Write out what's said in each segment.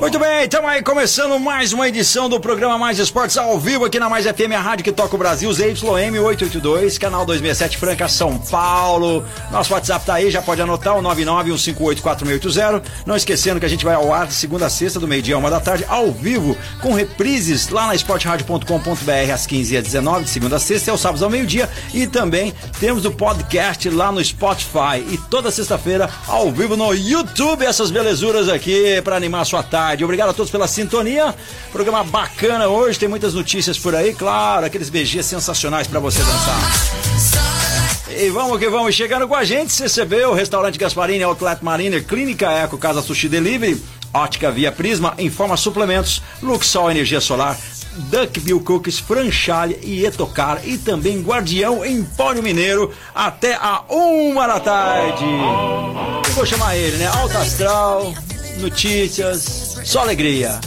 Muito bem, estamos aí começando mais uma edição do programa Mais Esportes ao vivo aqui na Mais FM, a rádio que toca o Brasil, ZYM 882, canal 267 Franca, São Paulo. Nosso WhatsApp tá aí, já pode anotar o 991584680. Não esquecendo que a gente vai ao ar de segunda a sexta, do meio-dia a uma da tarde, ao vivo, com reprises lá na esportradio.com.br às 15 e às 19 de segunda a sexta, é o sábado ao meio-dia. E também temos o podcast lá no Spotify. E toda sexta-feira, ao vivo no YouTube, essas belezuras aqui para animar a sua tarde. Obrigado a todos pela sintonia. Programa bacana hoje, tem muitas notícias por aí, claro, aqueles BGs sensacionais para você dançar. E vamos que vamos, chegando com a gente, CCB, o Restaurante Gasparini, Outlet Mariner, Clínica Eco, Casa Sushi Delivery, Ótica Via Prisma, Informa Suplementos, Luxol Energia Solar, Duck Bill Cookies, Franchale e Etocar e também Guardião Empório Mineiro até a uma da tarde. Vou chamar ele, né? Alta Astral, notícias, só alegria.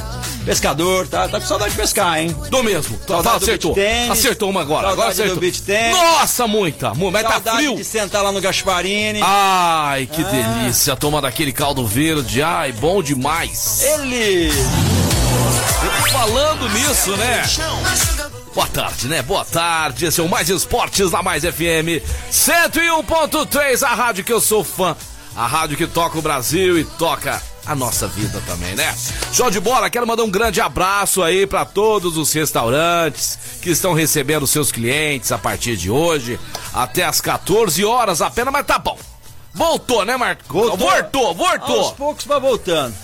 Pescador, tá, tá com saudade de pescar, hein? Do mesmo. Do acertou. acertou uma agora. Saudade agora acertou. do beach tênis. Nossa, muita. mu- Mas tá Saudade frio. de sentar lá no Gasparini. Ai, que Ah. delícia. Tomar daquele caldo verde. Ai, bom demais. Ele! Falando nisso, né? Boa tarde, né? Boa tarde. Esse é o Mais Esportes da Mais FM 101.3, a rádio que eu sou fã. A rádio que toca o Brasil e toca a nossa vida também, né? Show de bola, quero mandar um grande abraço aí para todos os restaurantes que estão recebendo seus clientes a partir de hoje, até as 14 horas apenas, mas tá bom. Voltou, né, Marco? Voltou. Voltou, voltou. Aos poucos vai voltando.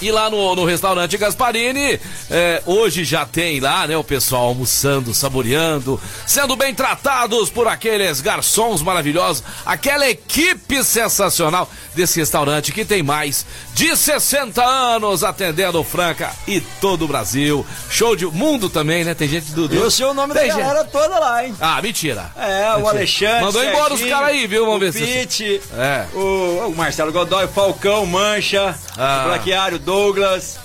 E lá no, no restaurante Gasparini, é, hoje já tem lá, né, o pessoal almoçando, saboreando, sendo bem tratados por aqueles garçons maravilhosos, aquela equipe sensacional desse restaurante que tem mais de 60 anos atendendo Franca e todo o Brasil. Show de mundo também, né? Tem gente do. do Eu sei o nome da Tem gente- galera toda lá, hein? Ah, mentira. É, o Mentira. Alexandre. Mandou embora os Serginho, caras aí, viu? Vamos o ver se. Pete, É. o, o Marcelo Godoy, o Falcão, Mancha, Ah. o Blaquiário, Douglas.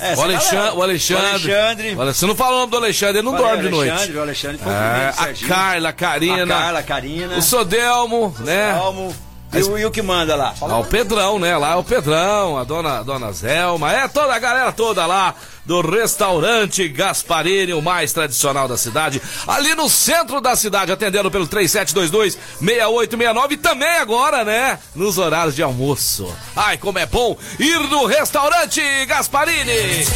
Essa O Alexandre, o Alexandre. O Alexandre. Olha, Você não falou o nome do Alexandre, ele não dorme de noite. Alexandre, O Alexandre foi É, comigo, a Serginho. Carla, a Karina, A Carla, a Karina. o Sodelmo, né? E o, e o que manda lá? Ah, o Pedrão, né? Lá é o Pedrão, a dona, a dona Zelma, é toda a galera toda lá do restaurante Gasparini, o mais tradicional da cidade, ali no centro da cidade, atendendo pelo 3722-6869 e também agora, né? Nos horários de almoço. Ai, como é bom ir no restaurante Gasparini!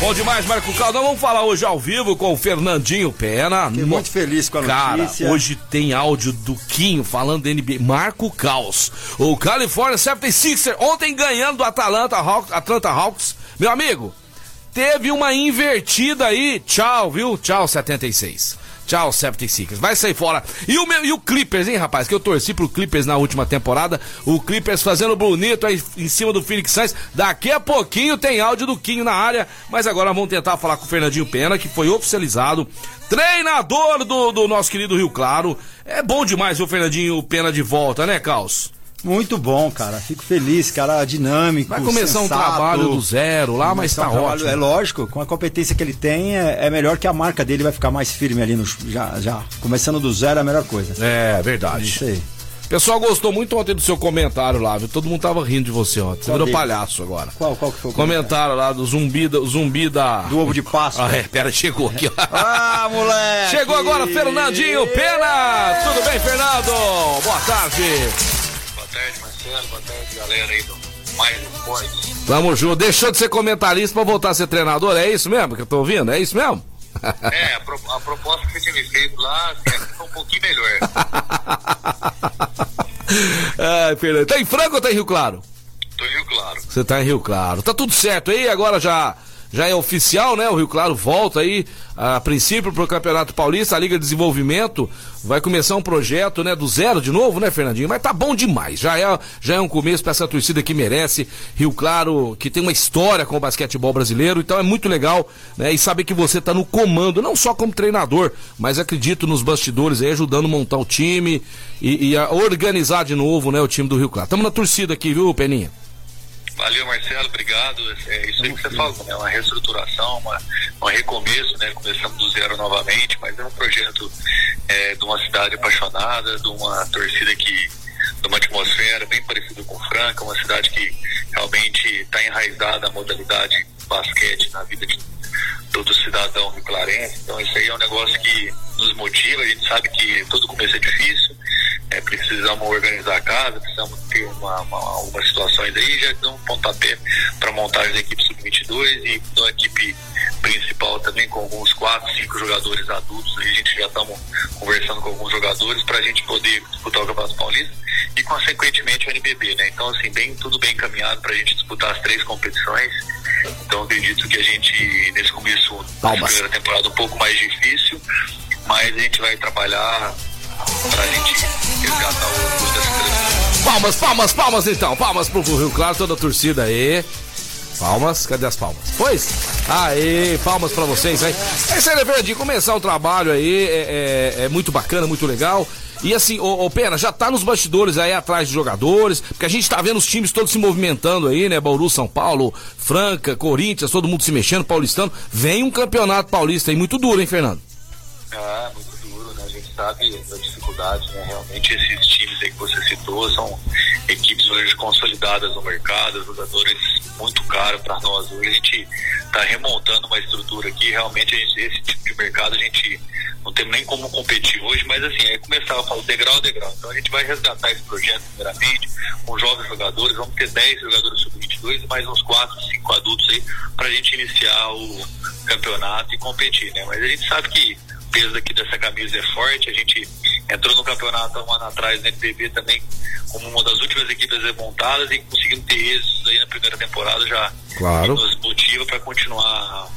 Bom demais, Marco Caldo. Vamos falar hoje ao vivo com o Fernandinho Pena. Fiquei No- muito feliz com a Cara, notícia. hoje tem áudio do Quinho falando da NBA. Marco Caos. O California 76er ontem ganhando do Atlanta Hawks, Atlanta Hawks. Meu amigo, teve uma invertida aí. Tchau, viu? Tchau, 76. Tchau, 76ers. Vai sair fora. E o, meu, e o Clippers, hein, rapaz? Que eu torci pro Clippers na última temporada. O Clippers fazendo bonito aí em cima do Phoenix Suns. Daqui a pouquinho tem áudio do Quinho na área. Mas agora vamos tentar falar com o Fernandinho Pena, que foi oficializado. Treinador do, do nosso querido Rio Claro. É bom demais o Fernandinho Pena de volta, né, Caos? Muito bom, cara. Fico feliz, cara, dinâmico. Vai começar um sensato. trabalho do zero lá, mas tá um trabalho- ótimo. É lógico, com a competência que ele tem, é, é melhor que a marca dele vai ficar mais firme ali no. Já, já. Começando do zero é a melhor coisa. É, verdade. Isso aí. Pessoal gostou muito ontem do seu comentário lá, viu? Todo mundo tava rindo de você ontem. Você virou palhaço agora. Qual, qual que foi o Comentário lá do zumbi da. Zumbi da... Do ovo de Páscoa. Ah, é, pera, chegou aqui. ó. Ah, moleque! Chegou agora Fernandinho Pena! Tudo bem, Fernando? Boa tarde. Boa tarde, Marcelo. Boa tarde, galera aí do Mais Esporte. Tamo junto. Deixou de ser comentarista pra voltar a ser treinador, é isso mesmo que eu tô ouvindo? É isso mesmo? É, a, pro- a proposta que você tinha me feito lá assim, ficou um pouquinho melhor. Ai, Fernando. Tá em Franca ou tá em Rio Claro? Tô em Rio Claro. Você tá em Rio Claro. Tá tudo certo aí? Agora já já é oficial, né? O Rio Claro volta aí, a princípio, para o Campeonato Paulista, a Liga de Desenvolvimento vai começar um projeto, né, do zero de novo, né, Fernandinho? Mas tá bom demais. Já é, já é um começo para essa torcida que merece. Rio Claro, que tem uma história com o basquetebol brasileiro, então é muito legal, né? E saber que você tá no comando, não só como treinador, mas acredito nos bastidores aí, ajudando a montar o time e, e a organizar de novo, né, o time do Rio Claro. Estamos na torcida aqui, viu, Peninha? Valeu, Marcelo, obrigado. É isso aí que você falou, né? Uma reestruturação, uma, um recomeço, né? Começamos do zero novamente, mas é um projeto é, de uma cidade apaixonada, de uma torcida que. de uma atmosfera bem parecida com Franca, uma cidade que realmente está enraizada a modalidade basquete na vida de todo cidadão rio-clarense. Então, isso aí é um negócio que nos motiva. A gente sabe que todo começo é difícil, é, precisamos organizar a casa, precisamos ter uma, uma, algumas situações aí, já deu um pontapé para montar as equipes sub-22 e a equipe principal também com alguns quatro, cinco jogadores adultos. A gente já estamos conversando com alguns jogadores para a gente poder disputar o Campeonato Paulista e consequentemente o NBB, né? Então assim, bem, tudo bem encaminhado para a gente disputar as três competições. Então acredito que a gente nesse começo da primeira temporada um pouco mais difícil, mas a gente vai trabalhar pra gente resgatar o Palmas, palmas, palmas então. Palmas pro Rio Claro, toda a torcida aí. Palmas, cadê as palmas? Pois? Aê, palmas pra vocês aí. É isso aí, né, de começar o trabalho aí, é, é, é, muito bacana, muito legal. E assim, ô, ô, Pena, já tá nos bastidores aí atrás de jogadores, porque a gente tá vendo os times todos se movimentando aí, né? Bauru, São Paulo, Franca, Corinthians, todo mundo se mexendo, paulistano. Vem um campeonato paulista aí muito duro, hein, Fernando? Ah, muito sabe da dificuldade, né? Realmente esses times aí que você citou são equipes hoje consolidadas no mercado, jogadores muito caros para nós. Hoje a gente está remontando uma estrutura aqui, realmente gente, esse tipo de mercado a gente não tem nem como competir hoje, mas assim, é começar a falar degrau a degrau. Então a gente vai resgatar esse projeto primeiramente com jovens jogadores, vamos ter 10 jogadores sub-22 e mais uns 4, 5 adultos aí para a gente iniciar o campeonato e competir, né? Mas a gente sabe que peso aqui dessa camisa é forte. A gente entrou no campeonato um ano atrás, na NBB também, como uma das últimas equipes remontadas e conseguimos ter êxitos aí na primeira temporada já. Claro. nos motiva para continuar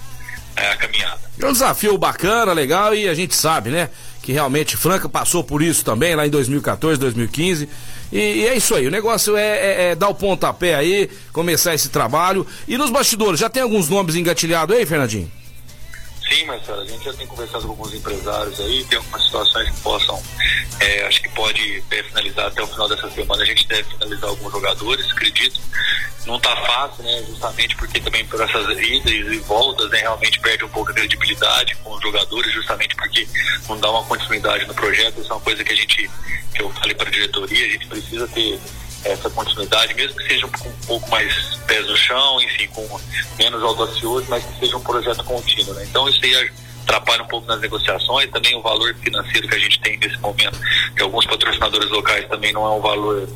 é, a caminhada. É um desafio bacana, legal e a gente sabe, né? Que realmente Franca passou por isso também lá em 2014, 2015. E, e é isso aí, o negócio é, é, é, dar o pontapé aí, começar esse trabalho. E nos bastidores, já tem alguns nomes engatilhados aí, Fernandinho? Sim, Marcelo, a gente já tem conversado com alguns empresários aí, tem algumas situações que possam, é, acho que pode é, finalizar até o final dessa semana, a gente deve finalizar alguns jogadores, acredito. Não está fácil, né? Justamente porque também por essas idas e voltas, né, realmente perde um pouco a credibilidade com os jogadores, justamente porque não dá uma continuidade no projeto. Isso é uma coisa que a gente, que eu falei para a diretoria, a gente precisa ter essa continuidade, mesmo que seja com um pouco mais pés no chão, enfim, com menos audacioso, mas que seja um projeto contínuo. Né? Então isso aí atrapalha um pouco nas negociações, também o valor financeiro que a gente tem nesse momento, que alguns patrocinadores locais também não é um valor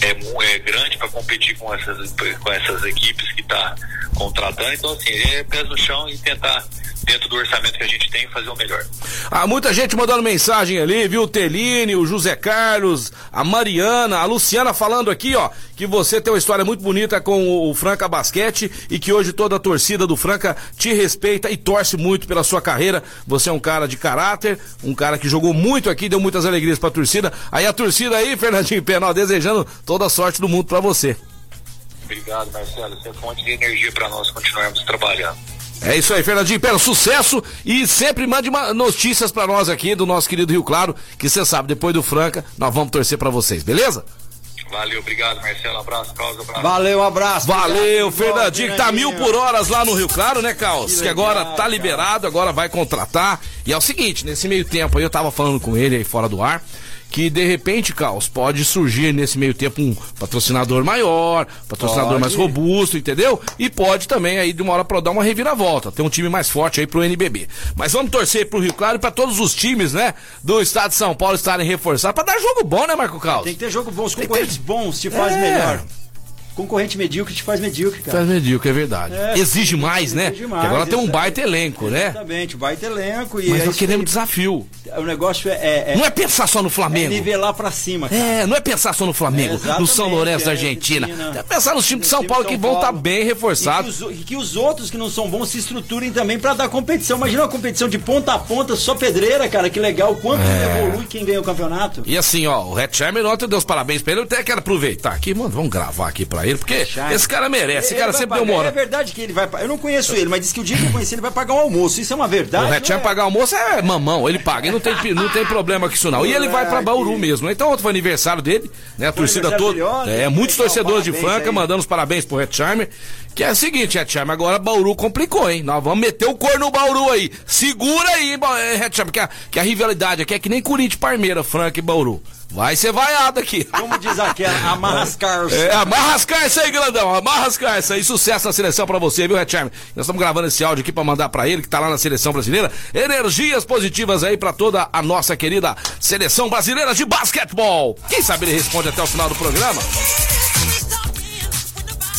é, é grande para competir com essas, com essas equipes que está contratando. Então, assim, é pés no chão e tentar dentro do orçamento que a gente tem, fazer o melhor. Ah, muita gente mandando mensagem ali, viu? O Teline, o José Carlos, a Mariana, a Luciana falando aqui, ó, que você tem uma história muito bonita com o Franca Basquete e que hoje toda a torcida do Franca te respeita e torce muito pela sua carreira. Você é um cara de caráter, um cara que jogou muito aqui, deu muitas alegrias pra torcida. Aí a torcida aí, Fernandinho Penal, desejando toda a sorte do mundo para você. Obrigado, Marcelo. Você é fonte de energia para nós continuarmos trabalhando. É isso aí, Fernandinho Pera, sucesso e sempre mande notícias para nós aqui do nosso querido Rio Claro, que você sabe, depois do Franca, nós vamos torcer para vocês, beleza? Valeu, obrigado, Marcelo. Abraço, Carlos. Abraço. Valeu, um abraço. Valeu, Fernandinho, que tá mil por horas lá no Rio Claro, né, Carlos? Que, que, agora tá liberado, agora vai contratar. E é o seguinte, nesse meio tempo aí eu tava falando com ele aí fora do ar que de repente, Caos, pode surgir nesse meio tempo um patrocinador maior, patrocinador pode. mais robusto, entendeu? E pode também aí de uma hora para dar uma reviravolta, ter um time mais forte aí pro NBB. Mas vamos torcer pro Rio Claro e para todos os times, né, do estado de São Paulo estarem reforçados para dar jogo bom, né, Marco Caos? Tem que ter jogo bom, os concorrentes ter... bons se faz é. melhor. Concorrente medíocre te faz medíocre, cara. Faz medíocre, é verdade. É, exige mais, né? exige mais, Porque agora tem um baita é- elenco, né? Exatamente, baita elenco. E Mas é nós isso queremos desafio. O negócio é, é, é- Não é pensar só no é Flamengo. nivelar pra cima, cara. É, não é pensar só no Flamengo, É, no São Lourenço da é, Argentina. Argentina. É pensar nos times de São Paulo que vão estar Paulo. bem reforçados. os, e que os outros que não são bons se estruturem também pra dar competição. Imagina uma competição de ponta a ponta, só pedreira, cara, que legal. Quanto É. evolui quem ganha o campeonato. E assim, ó, o Red Charmer ontem deu os parabéns pra ele. Eu até quero aproveitar aqui, mano, vamos gravar aqui pra ele, porque Charmer. esse cara merece. Esse Ele cara sempre deu pagar- moral. É verdade que ele vai. Eu não conheço ele, mas disse que o dia que eu conheci ele vai pagar um almoço. Isso é uma verdade. O Charmer é? pagar almoço é mamão, ele paga, e não tem, não tem problema com isso não. E ele vai pra Bauru mesmo. né? Então ontem foi aniversário dele, né? A torcida toda. É, muitos torcedores de Franca aí. mandando os parabéns pro Red Charmer. Que é o seguinte, Red Charmer, agora Bauru complicou, hein? Nós vamos meter o corno no Bauru aí. Segura aí, eh, Red Charmer, que a, que a rivalidade aqui é que nem Corinthians, Parmeira, Franca e Bauru. Vai ser vaiado aqui. Como diz aquela, amarra as caras. É, amarra as carças aí, grandão. Amarra as carças aí. Sucesso na seleção pra você, viu, Red Charme? Nós estamos gravando esse áudio aqui pra mandar pra ele, que tá lá na seleção brasileira. Energias positivas aí pra toda a nossa querida seleção brasileira de basquetebol. Quem sabe ele responde até o final do programa?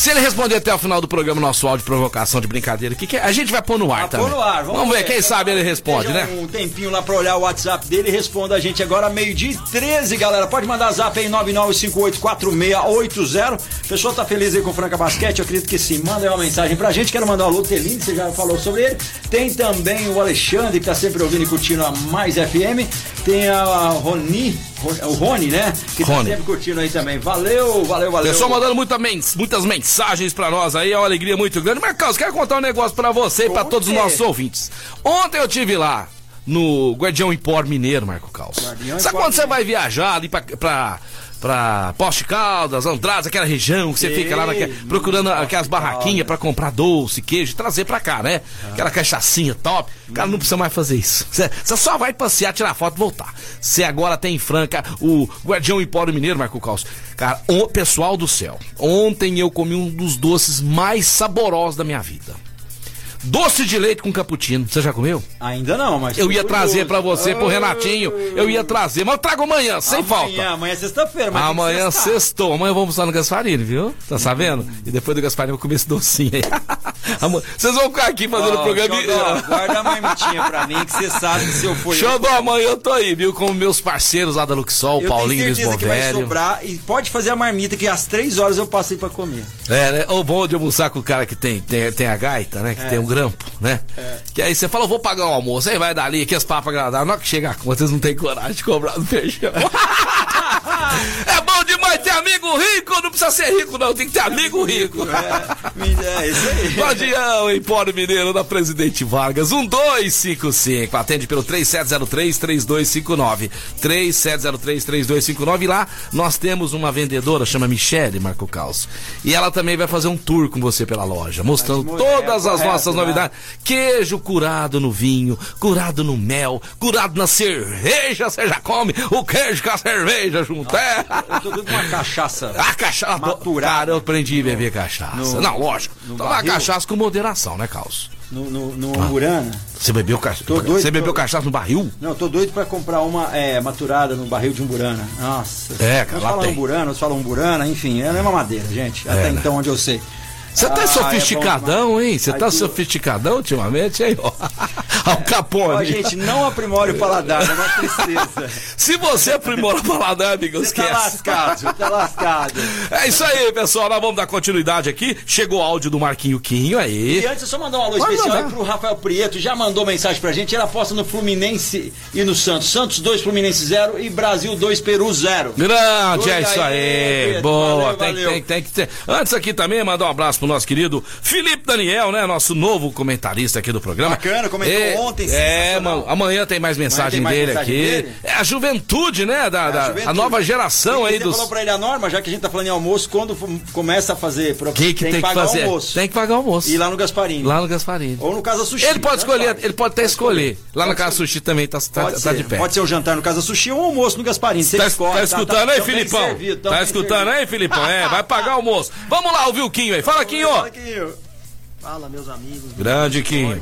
Se ele responder até o final do programa nosso áudio de provocação de brincadeira, que, que é? a gente vai pôr no ar Ah, também. pôr no ar, vamos, ver, quem sabe ele responde, né? Um tempinho lá pra olhar o WhatsApp dele e responda a gente agora, meio-dia e 13, galera. Pode mandar zap aí 99584680. O pessoal tá feliz aí com o Franca Basquete? Eu acredito que sim. Manda aí uma mensagem pra gente. Quero mandar o alô você já falou sobre ele. Tem também o Alexandre, que tá sempre ouvindo e curtindo a Mais FM. Tem a Roni, o Rony, né? Que Rony. tá sempre curtindo aí também. Valeu, valeu, valeu. Pessoal mandando muita mens- muitas mensagens pra nós aí, é uma alegria muito grande. Marcos, quero contar um negócio pra você e pra todos os nossos ouvintes. Ontem eu tive lá no Guardião Empor Mineiro, Marco. Guardião Sabe quando você vai viajar ali pra, pra, pra Poste Caldas, Andradas, aquela região que você Sei, fica lá naque- procurando aquelas barraquinhas pra comprar doce, queijo, trazer pra cá, né? Aquela cachaçinha top. Cara, não precisa mais fazer isso. Você só vai passear, tirar foto e voltar. Você agora tem em Franca o Guardião Empório Mineiro, Marco Caos. Cara, o pessoal do céu. Ontem eu comi um dos doces mais saborosos da minha vida. Doce de leite com cappuccino. Você já comeu? Ainda não, mas. Eu ia trazer pra você, pro Renatinho. Eu ia trazer, mas eu trago amanhã, sem amanhã, falta. Amanhã é sexta-feira, mas Amanhã sextar. sextou. Amanhã vou almoçar no Gasparini, viu? Tá sabendo? E depois do Gasparini eu vou comer esse docinho aí. Vocês vão ficar aqui fazendo Ó, o programa. Xodó, guarda a marmitinha pra mim, que você sabe que se eu for. eu- Xodó, amanhã eu tô aí, viu? Com meus parceiros lá da Luxol, Eu Paulinho certeza que vai sobrar e pode fazer a marmita que às três horas eu passei pra comer. É, né? Ou bom de almoçar com o cara que tem, tem, tem a gaita, né? Que É. tem um grampo, né? Que aí você fala, eu vou pagar o almoço, aí vai dali, que as papas agradáveis. Na hora que chega a conta, vocês não têm coragem de cobrar do feijão. é bom demais ter amigo rico, não precisa ser rico, não, tem que ter amigo rico. É, é isso aí. Guardião Empório Mineiro da Presidente Vargas, 1255. Atende pelo 3703-3259. 3703-3259. E lá nós temos uma vendedora, chama Michele Marco Caos. E ela também vai fazer um tour com você pela loja, mostrando Mas, todas é as correto, nossas né? novidades. Queijo curado no vinho, curado no mel, curado na cerveja. Você já come o queijo com a cerveja junto. É. Eu tô dando uma cachaça. A cachaça. Maturada. Cara, eu aprendi a beber cachaça. no- não, lógico. Tomar barril. cachaça com moderação, né, Caos? No, no, no Amburana. Você bebeu cachaça? Você bebeu tô- cachaça no barril? Não, tô doido pra comprar uma é, maturada no barril de Umburana. Nossa. É, cara, Uns lá falam tem. Umburana, outros falam Umburana, enfim, é a mesma madeira, gente. Até né? então, onde eu sei. Você tá Ah, é sofisticadão, demais. hein? Você tá sofisticadão ultimamente, hein? ó? Ao Capone. Ó, gente, não aprimore o paladar, é uma tristeza. Se você aprimora o paladar, amigo, Você tá esquece. lascado, tá lascado. É isso aí, pessoal. Nós vamos dar continuidade aqui. Chegou o áudio do Marquinho Quinho aí. E antes, só mandar um alô Pode especial pro Rafael Prieto, já mandou mensagem pra gente, ele aposta no Fluminense e no Santos. Santos 2, Fluminense 0 e Brasil 2, Peru 0. Grande, é isso aí, aí. Boa, Valeu, tem, valeu. Tem, tem que ter. Antes aqui também, mandar um abraço pro nosso querido Felipe Daniel, né? Nosso novo comentarista aqui do programa. Bacana, comentou É, ontem, É, mano, amanhã tem mais mensagem tem mais dele mensagem aqui. dele? É a juventude, né? Da, da- a, juventude. nova geração aí você dos. falou pra ele a norma, já que a gente tá falando em almoço, quando começa a fazer. pro- O que, que tem, que pagar fazer? almoço. Tem que pagar almoço. E lá no Gasparini. Lá no Gasparini. Ou no Casa Sushi. Ele pode escolher, ele pode até escolher. Lá no Casa Sushi também tá, tá, Pode, tá de pé. pode ser um jantar no Casa Sushi ou um almoço no Gasparini. Você Tá, escolhe, tá escutando aí, tão bem Filipão? tá escutando aí, Filipão? É, vai pagar almoço. Vamos lá ouvir o Quinho aí. Fala, Quinho. Fala, Quinho. Fala, meus amigos. Grande Quinho.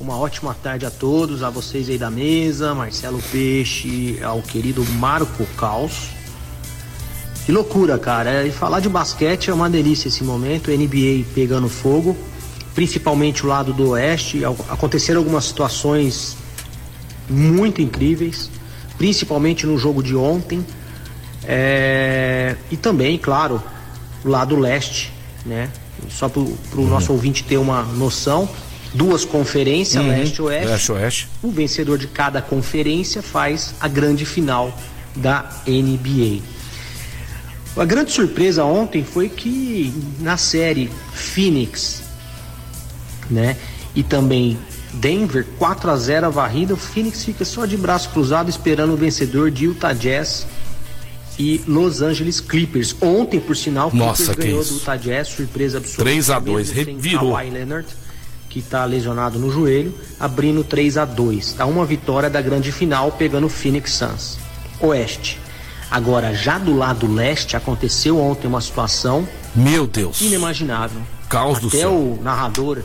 Uma ótima tarde a todos, a vocês aí da mesa, Marcelo Peixe, ao querido Marco Caos. Que loucura, cara. E falar de basquete é uma delícia esse momento. NBA pegando fogo, principalmente o lado do oeste. Aconteceram algumas situações muito incríveis, principalmente no jogo de ontem. É... E também, claro, o lado leste, né? Só para o uhum. nosso ouvinte ter uma noção, duas conferências, uhum. leste e oeste. Leste oeste. O vencedor de cada conferência faz a grande final da NBA. A grande surpresa ontem foi que na série Phoenix, né, e também Denver 4 a 0 a varrida, o Phoenix fica só de braço cruzado esperando o vencedor de Utah Jazz e Los Angeles Clippers. Ontem, por sinal, o Clippers ganhou do Utah Jazz, surpresa absoluta. 3 a 2, revirou. Leonard, que está lesionado no joelho, abrindo 3 a 2. Tá uma vitória da grande final pegando o Phoenix Suns. Oeste. Agora, já do lado leste, aconteceu ontem uma situação. Meu Deus. Inimaginável. Caos Até do céu. o narrador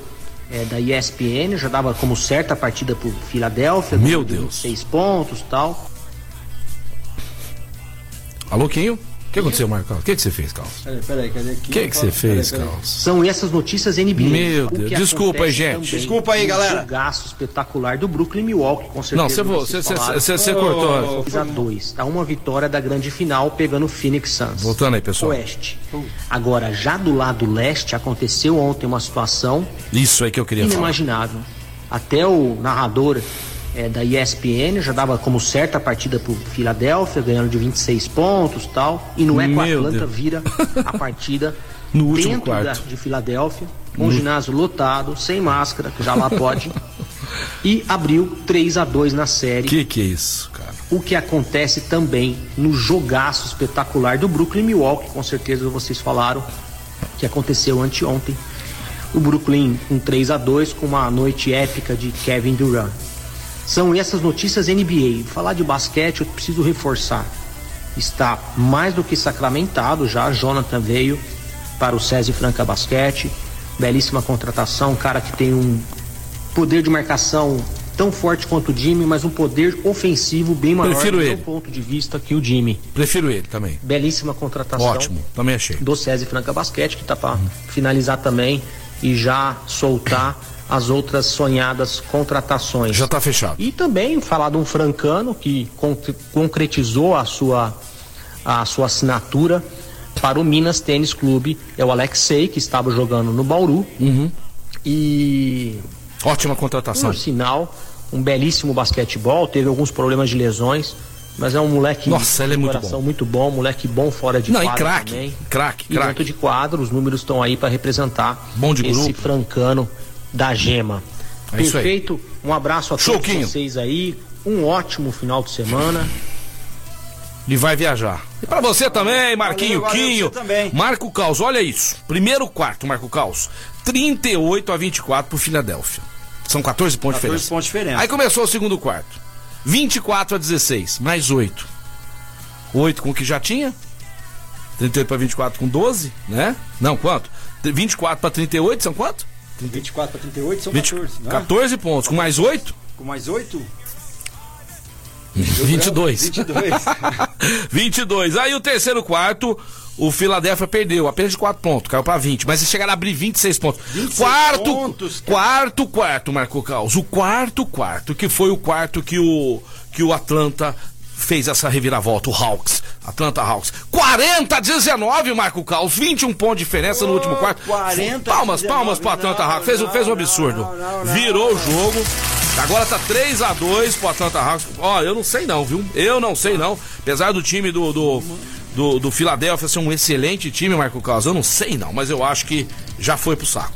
é, da ESPN já dava como certa a partida pro Filadélfia. Meu Deus. Seis pontos tal. Alô, Quinho? que aconteceu, Marcos? O que, que você fez, Carlos? Peraí, peraí, cadê aqui? O que, que você fez, peraí, Carlos? São essas notícias NBA. Meu Deus, desculpa aí, gente. Desculpa aí, galera. O gasto espetacular do Brooklyn Milwaukee, com certeza. Não, você, você, você, você cortou. 2 a 2 Tá uma vitória da grande final pegando o Phoenix Suns. Voltando aí, pessoal. Oeste. Agora, já do lado leste, aconteceu ontem uma situação. Isso aí que eu queria inimaginável. falar. Até o narrador é, da ESPN, já dava como certa a partida pro Filadélfia, ganhando de 26 pontos tal. E não é que o Atlanta Deus. vira a partida no último dentro quarto. Da, de Filadélfia, com o ginásio lotado, sem máscara, que já lá pode. e abriu 3 a 2 na série. Que que é isso, cara? O que acontece também no jogaço espetacular do Brooklyn Milwaukee, com certeza vocês falaram que aconteceu anteontem. O Brooklyn com 3 a 2 com uma noite épica de Kevin Durant. São essas notícias NBA. Falar de basquete eu preciso reforçar. Está mais do que sacramentado já. Jonathan veio para o SESI Franca Basquete. Belíssima contratação, um cara que tem um poder de marcação tão forte quanto o Jimmy, mas um poder ofensivo bem maior Prefiro do ele. ponto de vista que o Jimmy. Prefiro ele também. Belíssima contratação. Ótimo, também achei. Do SESI Franca Basquete, que está para uhum. finalizar também e já soltar as outras sonhadas contratações. Já está fechado. E também falar de um francano que concretizou a sua, a sua assinatura para o Minas Tênis Clube, é o Alexei, que estava jogando no Bauru. Uhum. E. Ótima contratação. Por sinal, um belíssimo basquetebol, teve alguns problemas de lesões. Mas é um moleque Nossa, ele é muito bom. muito bom, moleque bom fora de Não, quadro e craque, também. craque, E craque. dentro de quadro, os números estão aí para representar Bom de esse grupo. francano da Gema. É isso aí. Perfeito. Um abraço a todos vocês aí. Um ótimo final de semana. E vai viajar. E pra você também, Marquinho valeu, Quinho. você também. Marco Caos, olha isso. Primeiro quarto, Marco Caos. 38 a 24 pro Filadélfia. São 14 pontos de 14 diferença. pontos de diferença. Aí começou o segundo quarto. 24 a 16, mais 8. 8 com o que já tinha. 38 para 24 com 12, né? Não, quanto? 24 para 38 são quanto? 24 para 38 são 20, 14, não é? 14 pontos, com mais 8? Com mais 8? 22. 22. 22. Aí o terceiro quarto, o Philadelphia perdeu apenas de 4 pontos, caiu pra 20, mas eles chegaram a abrir 26 pontos. 26 quarto, pontos, cara. quarto quarto, Marco Caos. O quarto quarto, que foi o quarto que o que o Atlanta fez essa reviravolta, o Hawks. Atlanta Hawks. 40 a 19, Marco Caos. 21 pontos de diferença no Oh, último quarto. 40 a palmas, 19. palmas pro Atlanta Não, Hawks. Fez, não, fez um absurdo. não, Virou o jogo. Agora tá 3 a 2 pro Atlanta Hawks. Ó, eu não sei não, viu? Eu não sei não. Apesar do time do do, do, do Philadelphia ser um excelente time, Marco Carlos, eu não sei não, mas eu acho que já foi pro saco.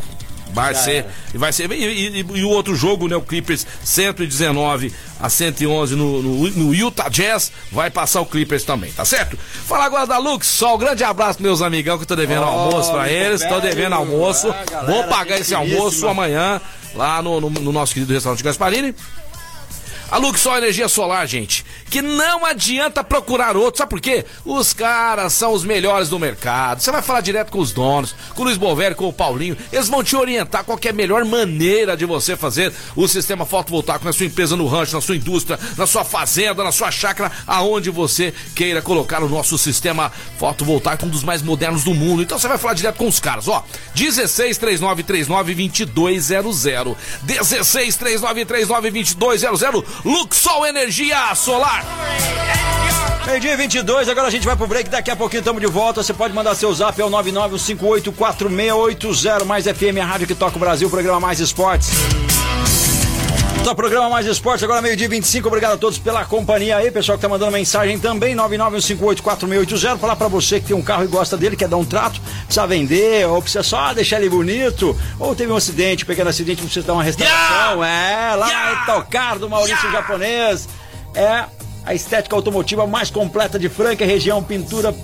Vai Já ser, era. vai ser. E, e- e o outro jogo, né? O Clippers 119 a 111 no, no, no Utah Jazz. Vai passar o Clippers também, tá certo? Falar agora da Luxol. Grande abraço, meus amigão, que eu tô devendo Ó, almoço pra eles. Tô bem, devendo almoço. Ah, galera, Vou pagar esse almoço amanhã lá no, no, no nosso querido restaurante Gasparini. A Luxol Energia Solar, gente, que não adianta procurar outro, sabe por quê? Os caras são os melhores do mercado. Você vai falar direto com os donos, com o Luiz Bovério, com o Paulinho, eles vão te orientar qual é a melhor maneira de você fazer o sistema fotovoltaico na sua empresa, no rancho, na sua indústria, na sua fazenda, na sua chácara, aonde você queira colocar o nosso sistema fotovoltaico, um dos mais modernos do mundo. Então você vai falar direto com os caras, ó. 16 3939 2200. 16 3939 2200 Luxol Energia Solar. Meio dia 22, agora a gente vai pro break, daqui a pouquinho estamos de volta. Você pode mandar seu zap, é o 991584680, mais FM, a rádio que toca o Brasil, programa Mais Esportes. Então, programa Mais Esportes, agora meio-dia 25. Obrigado a todos pela companhia aí. Pessoal que tá mandando mensagem também, 991584680. Falar para você que tem um carro e gosta dele, quer dar um trato, precisa vender, ou precisa só deixar ele bonito, ou teve um acidente, um pequeno acidente, precisa dar uma restauração. Yeah! É, lá yeah! Tocar do Maurício yeah! Japonês. É a estética automotiva mais completa de Franca, região, pintura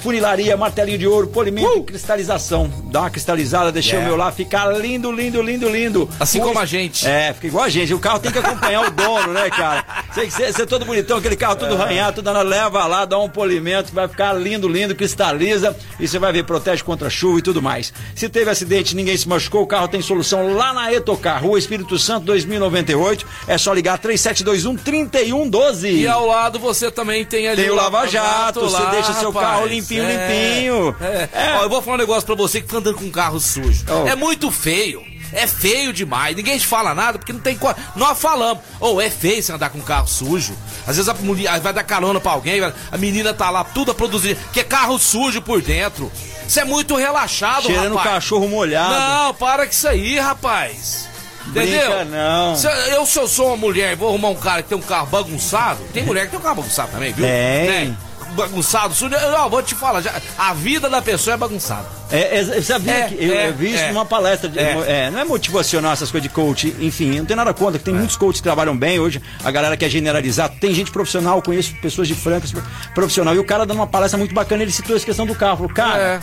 funilaria, martelinho de ouro, polimento uh! cristalização. Dá uma cristalizada, deixei yeah. o meu lá, ficar lindo, lindo, lindo, lindo. Assim como a gente. É, fica igual a gente. O carro tem que acompanhar o dono, né, cara? Ser, ser todo bonitão, aquele carro tudo é. ranhado, tudo leva lá, dá um polimento, vai ficar lindo, lindo, cristaliza e você vai ver, protege contra chuva e tudo mais. Se teve acidente, ninguém se machucou, o carro tem solução lá na Etocar, Rua Espírito Santo 2098. É só ligar 3721 3112. E ao lado você também tem ali tem o Lava Jato, você deixa seu carro limpinho limpinho, é, limpinho. É. É. Ó, eu vou falar um negócio pra você que tá andando com um carro sujo. Oh. É muito feio. É feio demais. Ninguém te fala nada porque não tem. Nós falamos. Ou oh, é feio você andar com um carro sujo. Às vezes a mulher vai dar carona pra alguém, a menina tá lá tudo a produzir. Que é carro sujo por dentro. Isso é muito relaxado, Cheirando rapaz. cachorro molhado. Não, para com isso aí, rapaz. Entendeu? Brinca, não. Se eu, se eu sou uma mulher e vou arrumar um cara que tem um carro bagunçado, tem mulher que tem um carro bagunçado também, viu? Tem. tem bagunçado, sujo. Eu, vou te falar, já, a vida da pessoa é bagunçada. É, é, sabia é, que eu, é, vi isso é. numa palestra, de, é. é. não é motivacional essas coisas de coach, enfim, não tem nada contra, que tem muitos coaches que trabalham bem hoje, a galera quer generalizar, tem gente profissional, conheço pessoas de francas profissional, e o cara dando uma palestra muito bacana, ele citou essa questão do carro, falou, cara,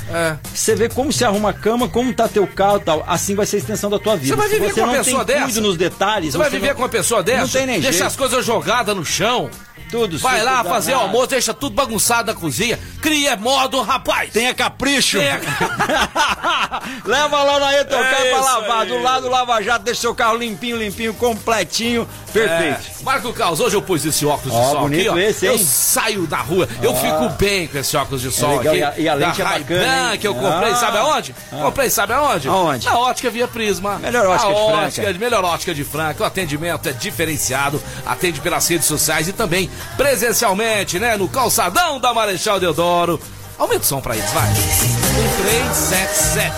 você vê como se arruma a cama, como tá teu carro tal, assim vai ser a extensão da tua vida. Você vai viver você com uma pessoa dessa? nos detalhes, você vai viver não, com uma pessoa dessa? Não tem nem Deixa jeito. as coisas jogadas no chão. Tudo Vai lá fazer almoço, deixa tudo bagunçado na cozinha. Cria modo, rapaz. Tenha capricho. Tenha... Leva lá na Etocar é pra lavar. Aí. Do lado do Lava Jato, deixa seu carro limpinho, limpinho, completinho. Perfeito. É. Marco Carlos, hoje eu pus esse óculos de sol bonito aqui, ó. Esse, hein? Eu saio da rua, eu fico bem com esse óculos de sol é aqui. E a, lente é bacana. que eu comprei, ah. sabe aonde? Ah. Comprei, sabe aonde? Aonde? Na ótica Via Prisma. Melhor ótica a de ótica, Franca. Melhor ótica de Franca. O atendimento é diferenciado, atende pelas redes sociais e também presencialmente, né? No calçadão da Marechal Deodoro. Aumenta o som pra eles, vai. 1377.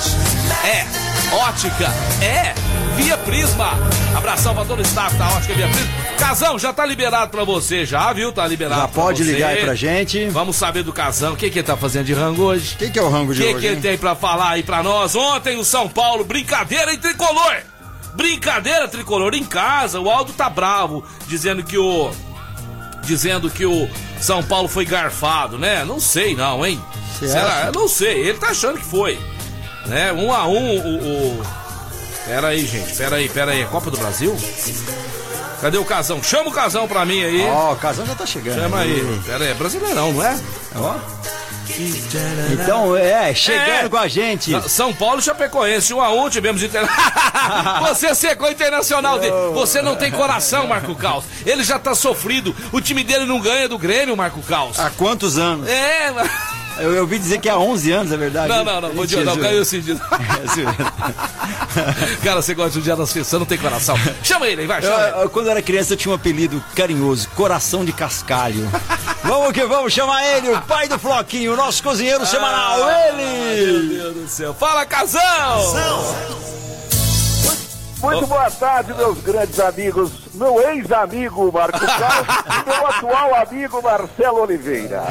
É, ótica, é Via Prisma. Abração pra todo o staff da Ótica Via Prisma. Casão, já tá liberado pra você, já, viu? Tá liberado Já pode você. ligar aí pra gente. Vamos saber do Casão. O que, que ele tá fazendo de rango hoje? O que, que é o rango de que hoje? O que ele tem pra falar aí pra nós? Ontem o São Paulo, brincadeira em tricolor. Brincadeira tricolor em casa. O Aldo tá bravo, dizendo que o. Dizendo que o São Paulo foi garfado, né? Não sei não, hein? Será? não sei. Ele tá achando que foi. Né? Um a um o. o... Pera aí, gente. Pera aí, pera aí. É Copa do Brasil? Cadê o Casão? Chama o Casão pra mim aí. Ó, o Casão já tá chegando. Chama aí. Pera aí. É brasileirão, não é? Ó. Então, é, chegando É. com a gente. São Paulo Chapecoense, 1 a 1 tivemos inter... Você secou internacional dele. Você não tem coração, Marco Caos. Ele já tá sofrido. O time dele não ganha do Grêmio, Marco Caos. Há quantos anos? É, Eu, eu ouvi dizer que há 11 anos, é verdade? não, não, não, Mentira, não, zoeira. caiu assim. É, zoeira. Cara, você gosta de um dia das festas, não tem coração. Chama ele aí, vai, Eu, chama ele. eu, quando eu era criança, eu tinha um apelido carinhoso, Coração de Cascalho. vamos que vamos chamar ele, o pai do Floquinho, o nosso cozinheiro semanal, Ah, Meu ele! Deus do céu. Fala, Casão! Muito boa tarde, meus grandes amigos. Meu ex-amigo Marco Carlos e meu atual amigo Marcelo Oliveira.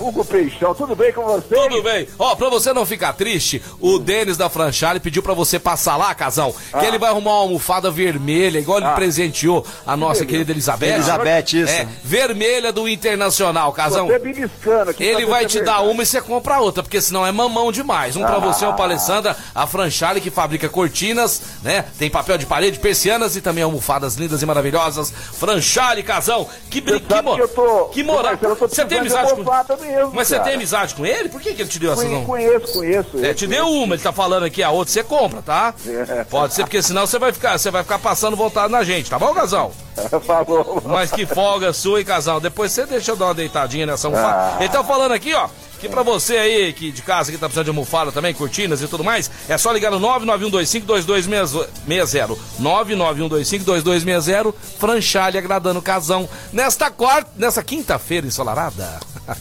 Hugo Peixão, tudo bem com você? Tudo bem. Ó, pra você não ficar triste, o Denis da Franchale pediu pra você passar lá, Casão, que ele vai arrumar uma almofada vermelha, igual ele Ah. presenteou a nossa beleza. querida Elizabeth. Elizabeth, isso. É, vermelha do Internacional, Casão. Você é beliscando aqui. Ele vai ver te é dar uma e você compra outra, porque senão é mamão demais. Um pra você, uma pra Alessandra, a Franchale que fabrica cortinas, né? Tem papel de parede, persianas e também almofadas lindas e maravilhosas. Franchale, casão. Que Você brin... que, tô. que moral. Você tem amizade de com mesmo, Mas você tem amizade com ele? Por que, que ele te deu essa não? Conheço, conheço. É, te deu uma, ele tá falando aqui a outra, você compra, tá? É. Pode ser, porque senão você vai ficar, você vai ficar passando vontade na gente, tá bom, casal? Falou. Mas que folga sua, hein, casal? Depois você deixa eu dar uma deitadinha nessa almofada. Ah. Ele tá falando aqui, ó, que pra você aí, que de casa, que tá precisando de almofada também, cortinas e tudo mais, é só ligar no 991252260. 991252260, Franchale agradando o casão. Nesta quarta, nessa quinta-feira ensolarada.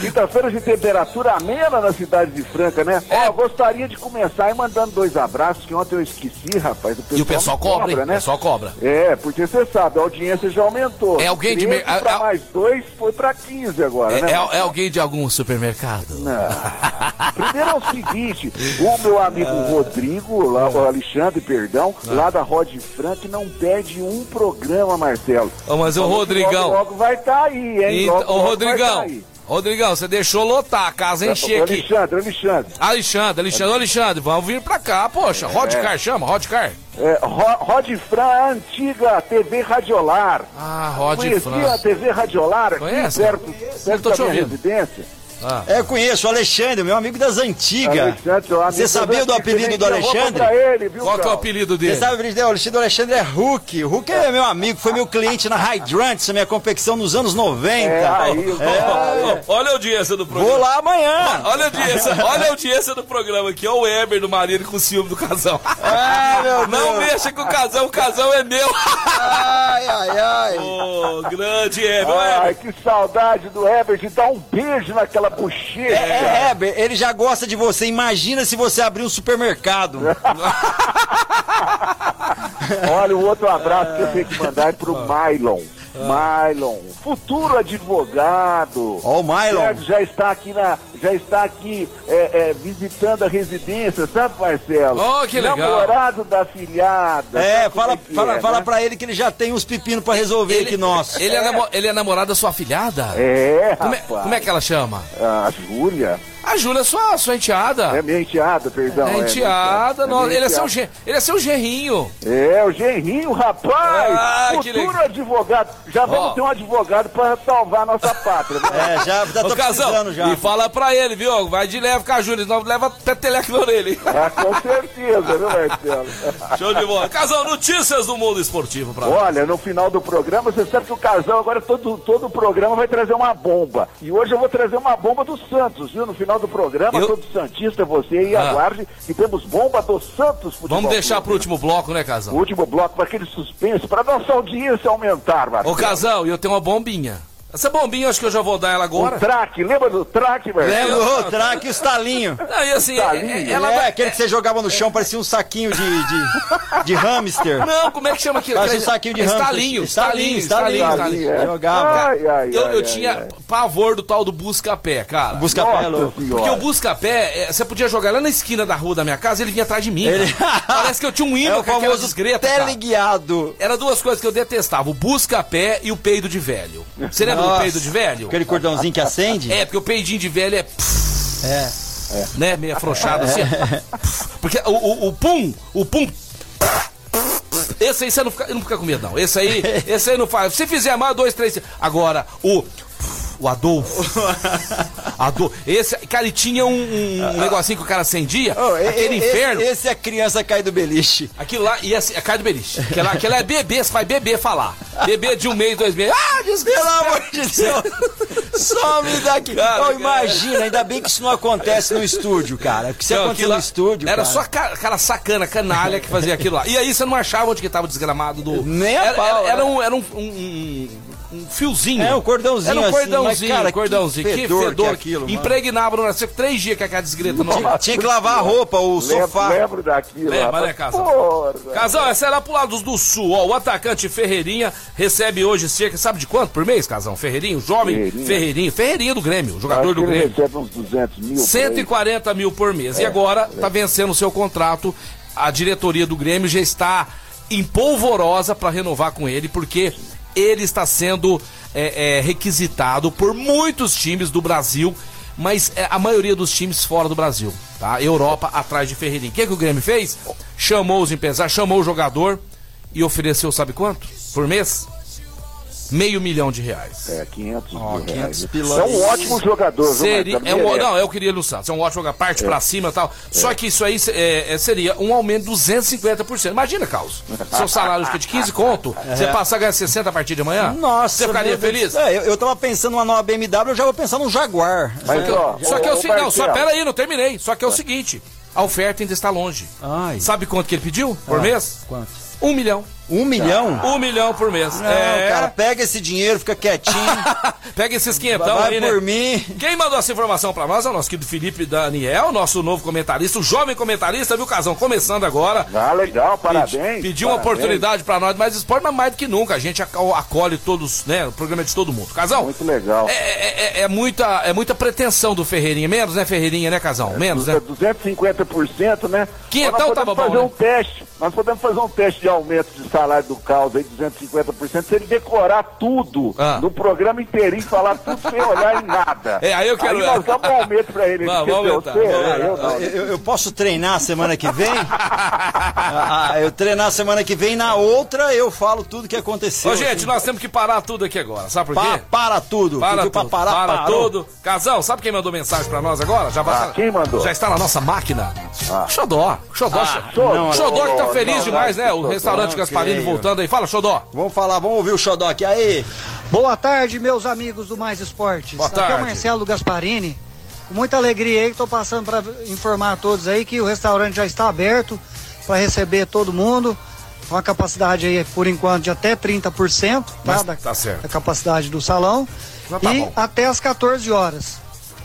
Quinta-feira de temperatura amena na cidade de Franca, né? É. Ó, gostaria de começar aí mandando dois abraços, que ontem eu esqueci, rapaz. E o pessoal cobra, hein? né? O pessoal cobra. É, porque você sabe, a audiência já aumentou. É alguém de 13 mer- pra mais dois foi pra 15 agora, É, né? é- é alguém de algum supermercado? Não. Primeiro é o seguinte, o meu amigo. Rodrigo, lá, o Alexandre, perdão, lá da Rod Frank, não perde um programa, Marcelo. Ô, mas o Rodrigão- Logo, logo vai estar aí, hein? Então, Logo, vai Rodrigão, tá. Rodrigão, você deixou lotar a casa, encher aqui. Alexandre, Alexandre. Alexandre, Alexandre, Alexandre, vamos vir pra cá, poxa. Rodcar, chama, Rodcar. É, Ro- Rod Fran, antiga TV Radiolar. Ah, Rod Conhecia a TV Radiolar aqui Conhece? perto, perto da minha ouvindo. residência? É, eu conheço o Alexandre, meu amigo das antigas. Você sabia do apelido do antigas, eu vou Alexandre? pra ele, viu, Qual que é o apelido Você dele? sabe o apelido dele? O Alexandre, o Alexandre é Hulk. O Hulk é meu amigo, foi meu cliente na Hydrants, minha confecção nos anos 90. É, aí, É. Olha a audiência do programa. Vou lá amanhã. Olha a audiência, olha a audiência do programa aqui, ó o Weber do marido com ciúme do casal. Ai, meu Não Deus. mexa com o casal, o casal é meu. Ai, ai, ai. Ô, grande Weber. Ai, Weber. que saudade do Herbert de dar um beijo naquela bochecha. É, Heber, ele já gosta de você. Imagina se você abrir um supermercado. Olha, o outro abraço que eu tenho que mandar é pro Ah. Mylon. Futuro advogado. Ó, o Mylon. Já está aqui na, já está aqui é, é, visitando a residência, sabe, Marcelo? Oh, que legal. Namorado da filhada. É, fala, que fala, é, fala né? pra ele que ele já tem uns pepinos pra resolver aqui nossos. Ele é, ele é namorado da sua filhada? É, Como é, como é que ela chama? A Júlia. A Júlia é sua, sua enteada. É minha enteada, perdão. É minha enteada, É nossa, minha ele, é seu, ele é seu gerrinho. É, o genrinho, rapaz! Ah, Futuro advogado. Já vamos Ó. ter um advogado para salvar a nossa pátria. né? É, já, já tô Ô, Casão, precisando já. e fala pra ele, viu? Vai de leve com a Júlia, senão leva até teleco na orelha. Ah, com certeza, viu, Marcelo? Show de bola. Casal, notícias do mundo esportivo pra nós. Olha, no final do programa, você sabe que o casal agora todo, todo o programa vai trazer uma bomba. E hoje eu vou trazer uma bomba do Santos, viu? No final do programa, Eu- todo Santista, você aí Ah. aguarde que temos bomba do Santos Futebol Vamos deixar Clube. pro último bloco, né, O Casão? último bloco para aquele suspense, para nossa audiência aumentar, Marcelo. Ô, Casão, e eu tenho uma bombinha. Essa bombinha, eu acho que eu já vou dar ela agora. O traque, lembra do traque, Marcelo? Lembra o Rotraque e o Stalinho. Não, e assim, Talinho. é- ela é, vai... aquele que você jogava no chão, parecia um saquinho de, de, de hamster. Não, como é que chama aquilo? Parece um saquinho de hamster. Estalinho, estalinho, Estalinho, estalinho, estalinho. estalinho. é. Jogava. Ai, ai, Eu, ai, eu ai, tinha ai. pavor do tal do busca-pé, cara. Busca pé, Nossa louco. senhora. Porque o busca-pé, é, você podia jogar lá na esquina da rua da minha casa, ele vinha atrás de mim. Ele-. Parece que eu tinha um É imã o com aquela cara. teleguiado. Era duas coisas que eu detestava, o busca-pé e o peido de velho. Você lembra peido de velho? Aquele cordãozinho que acende? É, porque o peidinho de velho é... É. Né, meio afrouxado assim. Porque o, o, o pum, o pum... Esse aí você não fica, não fica com medo, não. Esse aí, esse aí não faz. Se fizer mais, dois, três... Agora, o... O Adolfo. Adolfo. Esse, cara, ele tinha um, um negocinho que o cara acendia, e- aquele e- inferno. Esse, é criança cai do beliche. Aquilo lá ia ser. É cara do beliche. Aquela, aquela é bebê, você vai bebê falar. Bebê de um mês, dois meses. Ah, Pelo desgraça. amor de Deus! Some daqui! Cara, cara. imagina, ainda bem que isso não acontece no estúdio, cara. Porque se Não, acontecer aquilo no estúdio. Era cara, só cara, cara sacana, canalha que fazia aquilo lá. E aí você não achava onde que tava o desgramado do. Nem a era, pau, era, era um, era um, um, um- um fiozinho. É, um cordãozinho Era um assim, cordãozinho, mas, cara, cordãozinho. que Que fedor fedor. que é aquilo, impregnava no nasceu três dias com aquela desgreta no Tinha, tinha que lavar a roupa, o Lembro, sofá. lembro daquilo. Lembra, né, Casal? Porra. Casal, essa é lá pro lado do sul, ó. O atacante Ferreirinha recebe hoje cerca, sabe de quanto por mês, Casal? Ferreirinho, jovem Ferreirinha. Ferreirinho. Ferreirinha do Grêmio, jogador Acho do Grêmio. recebe uns 200 mil. por aí. 140 mil por mês. e agora tá vencendo o seu contrato. A diretoria do Grêmio já está empolvorosa para renovar com ele, porque ele está sendo é, é, requisitado por muitos times do Brasil, mas é, a maioria dos times fora do Brasil, tá? Europa atrás de Ferreirinho. O que, que o Grêmio fez? Chamou os empresários, chamou o jogador e ofereceu, sabe quanto? por mês, meio milhão de reais. É, 500 Ó, mil 500 reais. pila- É um ótimo jogador, Seria, é um, Merece. não, eu queria ilustrar. Você é um ótimo jogador, parte pra cima e tal. Só que isso aí é, é, seria um aumento de 250%. Imagina, Carlos. Seu salário fica de 15 conto, você passar a ganhar 60 a partir de amanhã? Nossa, Você ficaria feliz? É, eu, eu tava pensando numa nova BMW, eu já vou pensar num Jaguar. Mas, ó, Só que é o ô, seguinte, não, só pera aí, não terminei. Só que é o seguinte, a oferta ainda está longe. Ai. Sabe quanto que ele pediu por Ah, mês? Quanto? Um milhão. Um milhão? Um milhão por mês. Não, é. cara, pega esse dinheiro, fica quietinho, Pega esses quinhentão vai aí, né? por mim. Quem mandou essa informação pra nós é o nosso querido Felipe Daniel, nosso novo comentarista, o jovem comentarista, viu, Casão? Começando agora. Ah, legal, parabéns. Pediu uma oportunidade pra nós, mais esporte, mas mais do que nunca. A gente aco- acolhe todos, né? O programa é de todo mundo. Casão? Muito legal. É, é- é- é muita, é muita pretensão do Ferreirinha. Menos, né, Ferreirinha, né, Casão? Menos, né? 250%, né? Quinhentão podemos bom, fazer né? um teste. Nós podemos fazer um teste de aumento de salário do caos aí, 250%, se ele decorar tudo Ah. no programa inteirinho, falar tudo sem olhar em nada. É, aí eu quero- Aí nós damos um aumento pra ele. Ele Vamos, aumentar, você? Eu não. Eu, eu posso treinar semana que vem? Ah, ah, eu treinar semana que vem, na outra eu falo tudo que aconteceu. Ô, gente, assim. nós temos que parar tudo aqui agora. Sabe por quê? Pa- para tudo. Para tudo, pra parar, para parou. tudo. Casão, sabe quem mandou mensagem pra nós agora? Já vai Ah, quem mandou? Já está na nossa máquina. Ah. Xodó. Xodó. Xodó. não, Xodó que tá não, feliz não, demais, não, né? O restaurante não Gasparini creio. voltando aí. Fala, Xodó. Vamos falar, vamos ouvir o Xodó aqui. Aí, Boa tarde, meus amigos do Mais Esportes. Boa Aqui é tarde. o Marcelo Gasparini. Com muita alegria aí, estou passando para informar a todos aí que o restaurante já está aberto para receber todo mundo. Com a capacidade aí, por enquanto, de até 30%, tá? Da, tá certo. da capacidade do salão. Tá e bom. até às 14 horas.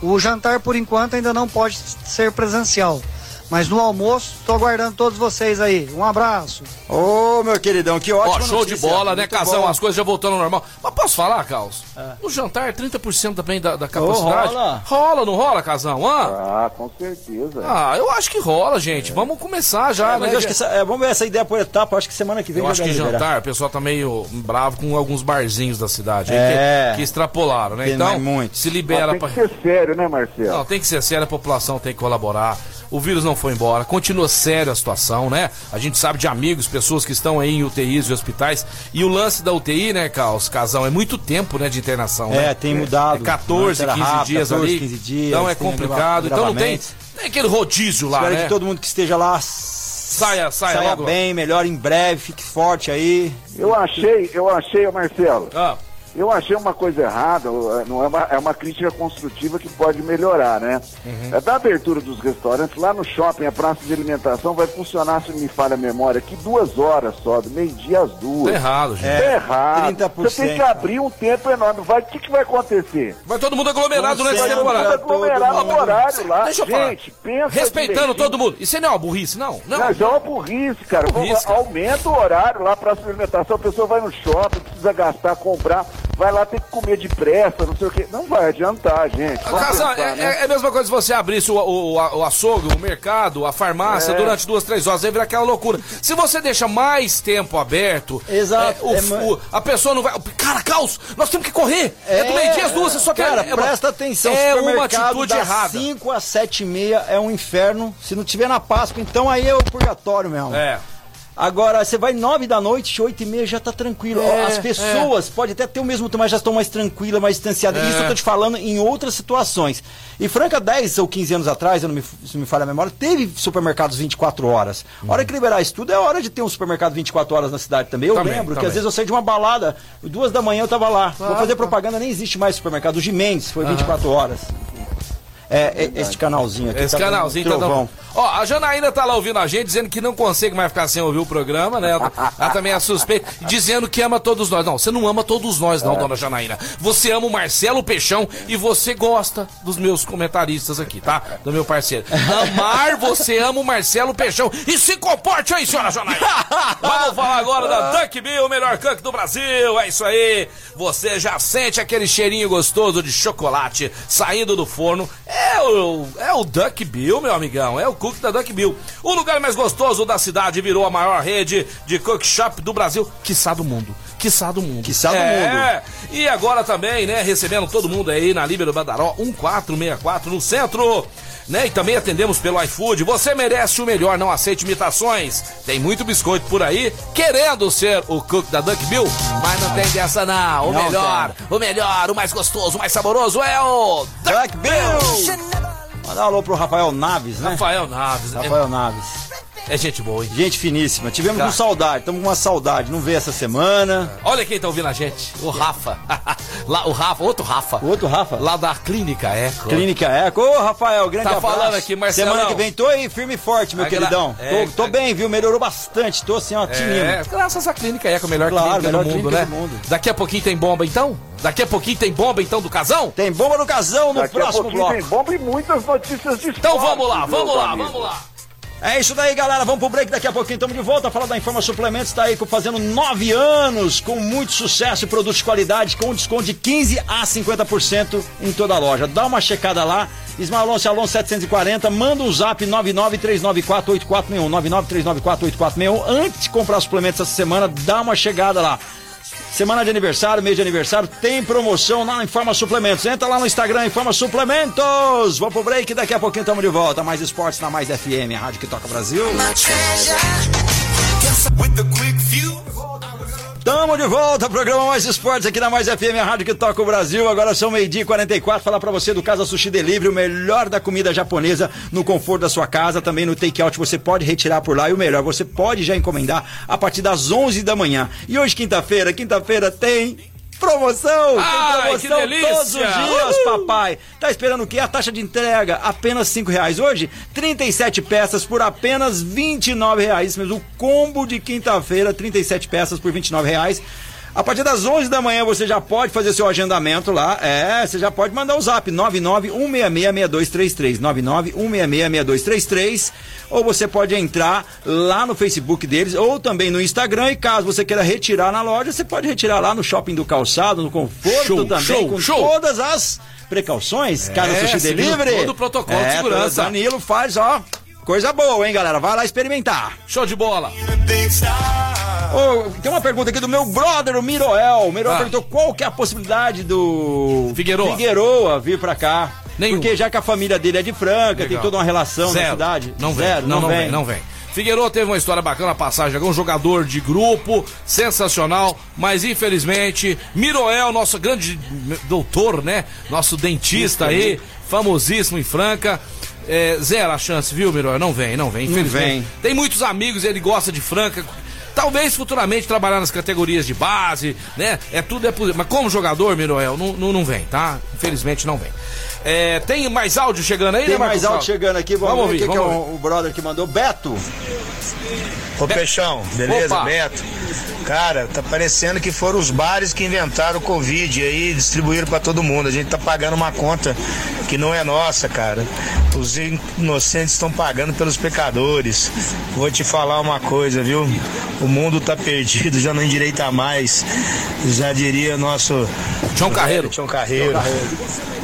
O jantar, por enquanto, ainda não pode ser presencial. Mas no almoço, estou aguardando todos vocês aí. Um abraço. ô meu queridão, que ótimo. Ó, show de bola, né, Casão? As coisas já voltando ao normal. Mas posso falar, Carlos? No jantar, 30% também da, da capacidade. rola. Rola, não rola, Casão? Ah, com certeza. Ah, eu acho que rola, gente. Vamos começar já, É, mas né? eu acho que essa- é, vamos ver essa ideia por etapa. Acho que semana que vem Eu acho que liberar. jantar, o pessoal tá meio bravo com alguns barzinhos da cidade aí É. que, que extrapolaram, né? Tem Então, mais muito. se Mas libera tem pra. que ser sério, né, Marcelo? Não, tem que ser sério, a população tem que colaborar. O vírus não foi embora, continua séria a situação, né? A gente sabe de amigos, pessoas que estão aí em UTIs e hospitais. E o lance da UTI, né, Carlos, Casão, é muito tempo, né, de internação, né? É, tem mudado. É 14, Antes 15 era rápido, dias 14, ali. 15 dias, então é complicado. Então não tem, tem aquele rodízio lá, Espero né? que todo mundo que esteja lá Saia, saia, saia logo. bem, melhor em breve, fique forte aí. Eu achei, eu achei, Marcelo, Ah, eu achei uma coisa errada, não é uma, é uma crítica construtiva que pode melhorar, né? Uhum. É da abertura dos restaurantes, lá no shopping, a praça de alimentação vai funcionar, se não me falha a memória, aqui duas horas só, do meio-dia às duas. tá errado, gente. Tá errado. 30%. Você tem que abrir um tempo enorme. Vai, o que, que vai acontecer? Vai todo mundo aglomerado a Vai todo mundo aglomerar no mundo. horário lá. Deixa eu falar. Gente, pensa Respeitando direitinho. todo mundo. Isso não é uma burrice, não? Não. Não, isso é uma burrice, cara. Burrice, cara. Aumenta o horário lá para alimentação. A pessoa vai no shopping, precisa gastar, comprar, vai lá ter que comer depressa, não sei o quê. Não vai adiantar, gente. Vamos Casal, pensar, é, né? é- é a mesma coisa se você abrisse o, o, o açougue, o mercado, a farmácia É. durante duas, três horas, aí vira aquela loucura. Se você deixa mais tempo aberto, Exato, é, o- é o- a pessoa não vai. Cara, caos, nós temos que correr! É, do meio-dia às duas, você só quer. Cara, é uma- presta atenção. É uma atitude das errada. 5 às 7 e meia é um inferno. Se não tiver na Páscoa, então aí é o purgatório mesmo. É. Agora, você vai 9 da noite, 8 e meia já tá tranquilo. É, As pessoas podem até ter o mesmo tempo, mas já estão mais tranquilas, mais distanciadas. É. Isso eu tô te falando em outras situações. E Franca, 10 ou 15 anos atrás, eu não me, se me falha a memória, teve supermercados 24 horas. A hora que liberar isso tudo, é hora de ter um supermercado 24 horas na cidade também. Eu Também, lembro que também. às vezes eu saí de uma balada, duas da manhã eu tava lá. Vou fazer propaganda, nem existe mais supermercado. O Gimendes foi 24 horas. É, é, este canalzinho aqui. Esse tá canalzinho tá dando. Ó, a Janaína tá lá ouvindo a gente, dizendo que não consegue mais ficar sem ouvir o programa, né? Ela, também é suspeita, dizendo que ama todos nós. Não, você não ama todos nós, É. não, dona Janaína. Você ama o Marcelo Peixão e você gosta dos meus comentaristas aqui, tá? Do meu parceiro. Amar, você ama o Marcelo Peixão. E se comporte aí, senhora Janaína. Vamos falar agora da Duck Bill, o melhor cunk do Brasil. É isso aí. Você já sente aquele cheirinho gostoso de chocolate saindo do forno. É o, é o Duck Bill, meu amigão. É o cook da Duck Bill. O lugar mais gostoso da cidade virou a maior rede de cook shop do Brasil, quiçá do mundo. Quiçá do mundo. Quiçá do é. E agora também, né, recebendo todo mundo aí na Líbero Badaró 1464 no centro. Né? E também atendemos pelo iFood. Você merece o melhor, não aceite imitações. Tem muito biscoito por aí querendo ser o cook da Duck Bill, mas não tem dessa não. O Não melhor, o melhor, o mais gostoso, o mais saboroso é o Duck Bill! Mandar um alô pro Rafael Naves, né? Rafael Naves. Rafael Naves. É, é gente boa, hein? Gente finíssima. Tivemos Tá. com saudade, estamos com uma saudade. Não veio essa semana. Olha quem tá ouvindo a gente. O Rafa. Lá, o Rafa, outro Rafa. O outro Rafa. Lá da Clínica Eco. Clínica Eco. Ô, Rafael, grande Tá abraço. falando aqui, Marcelão. Semana que vem tô aí firme e forte, meu queridão. É, tô, tô ag- bem, viu? Melhorou bastante. Tô assim, ó, tinindo. É, graças à Clínica Eco, a melhor Claro, clínica melhor do mundo, clínica né? do mundo. Daqui a pouquinho tem bomba, então? Daqui a pouquinho tem bomba, então, do casão? Tem bomba no casão no Daqui a próximo pouquinho bloco. tem bomba e muitas notícias de Então esporte, vamos lá, vamos lá, amigos. vamos lá. É isso daí, galera. Vamos pro break. Daqui a pouquinho estamos de volta. Falar da Informa Suplementos. Está aí fazendo nove anos, com muito sucesso e produtos de qualidade, com desconto de 15 a 50% em toda a loja. Dá uma checada lá. Ismael Alonso, Alonso 740. Manda um zap 993948461. 993948461. Antes de comprar suplementos essa semana, dá uma chegada lá. Semana de aniversário, mês de aniversário, tem promoção lá na Informa Suplementos. Entra lá no Instagram, Informa Suplementos. Vamos pro break, daqui a pouquinho estamos de volta. Mais esportes na Mais FM, a rádio que toca Brasil. Tamo de volta, programa Mais Esportes aqui na Mais FM, a rádio que toca o Brasil. Agora são meio-dia e 44. Falar pra você do Casa Sushi Delivery, o melhor da comida japonesa no conforto da sua casa. Também no take-out você pode retirar por lá. E o melhor, você pode já encomendar a partir das 11 da manhã. E hoje, quinta-feira, quinta-feira tem. Promoção! Ai, tem promoção todos os dias, papai! Tá esperando o quê? A taxa de entrega, apenas cinco reais. Hoje, 37 peças por apenas 29 reais. Isso mesmo, o combo de quinta-feira, 37 peças por 29 reais. A partir das 11 da manhã você já pode fazer seu agendamento lá. É, você já pode mandar o zap 991666233. 991666233. Ou você pode entrar lá no Facebook deles ou também no Instagram. E caso você queira retirar na loja, você pode retirar lá no Shopping do Calçado, no Conforto Show, também, show, com show. todas as precauções. Casa Sushi seguindo Delivery. todo o protocolo de É, segurança. Danilo faz, ó, coisa boa, hein, galera? Vai lá experimentar. Show de bola. Ô, tem uma pergunta aqui do meu brother, o Miroel. O Miroel Ah. perguntou qual que é a possibilidade do Figueroa. Figueroa vir pra cá. Nenhuma. Porque já que a família dele é de Franca, tem Legal. toda uma relação Zero. na cidade. Não vem, Zero, não, não vem. não vem. Figueiredo teve uma história bacana, passagem, um jogador de grupo, sensacional, mas infelizmente, Miroel, nosso grande doutor, né? Nosso dentista aí, famosíssimo em Franca. É, zero a chance, viu, Miroel? Não vem, não vem, infelizmente. vem. Tem muitos amigos, ele gosta de Franca. Talvez futuramente trabalhar nas categorias de base, né? É tudo é possível. Mas como jogador, Miroel, não, não, não vem, tá? Infelizmente não vem. É, tem mais áudio chegando aí, Tem né, mais áudio chegando aqui. Vamos, Vamos ver o que, que é vamos o, o brother que mandou. Beto. Ô Peixão, beleza, Opa. Beto? Cara, tá parecendo que foram os bares que inventaram o Covid aí e distribuíram pra todo mundo. A gente tá pagando uma conta que não é nossa, cara. Os inocentes estão pagando pelos pecadores. Vou te falar uma coisa, viu? O mundo tá perdido, já não endireita mais. Já diria nosso João Carreiro. Tião Carreiro.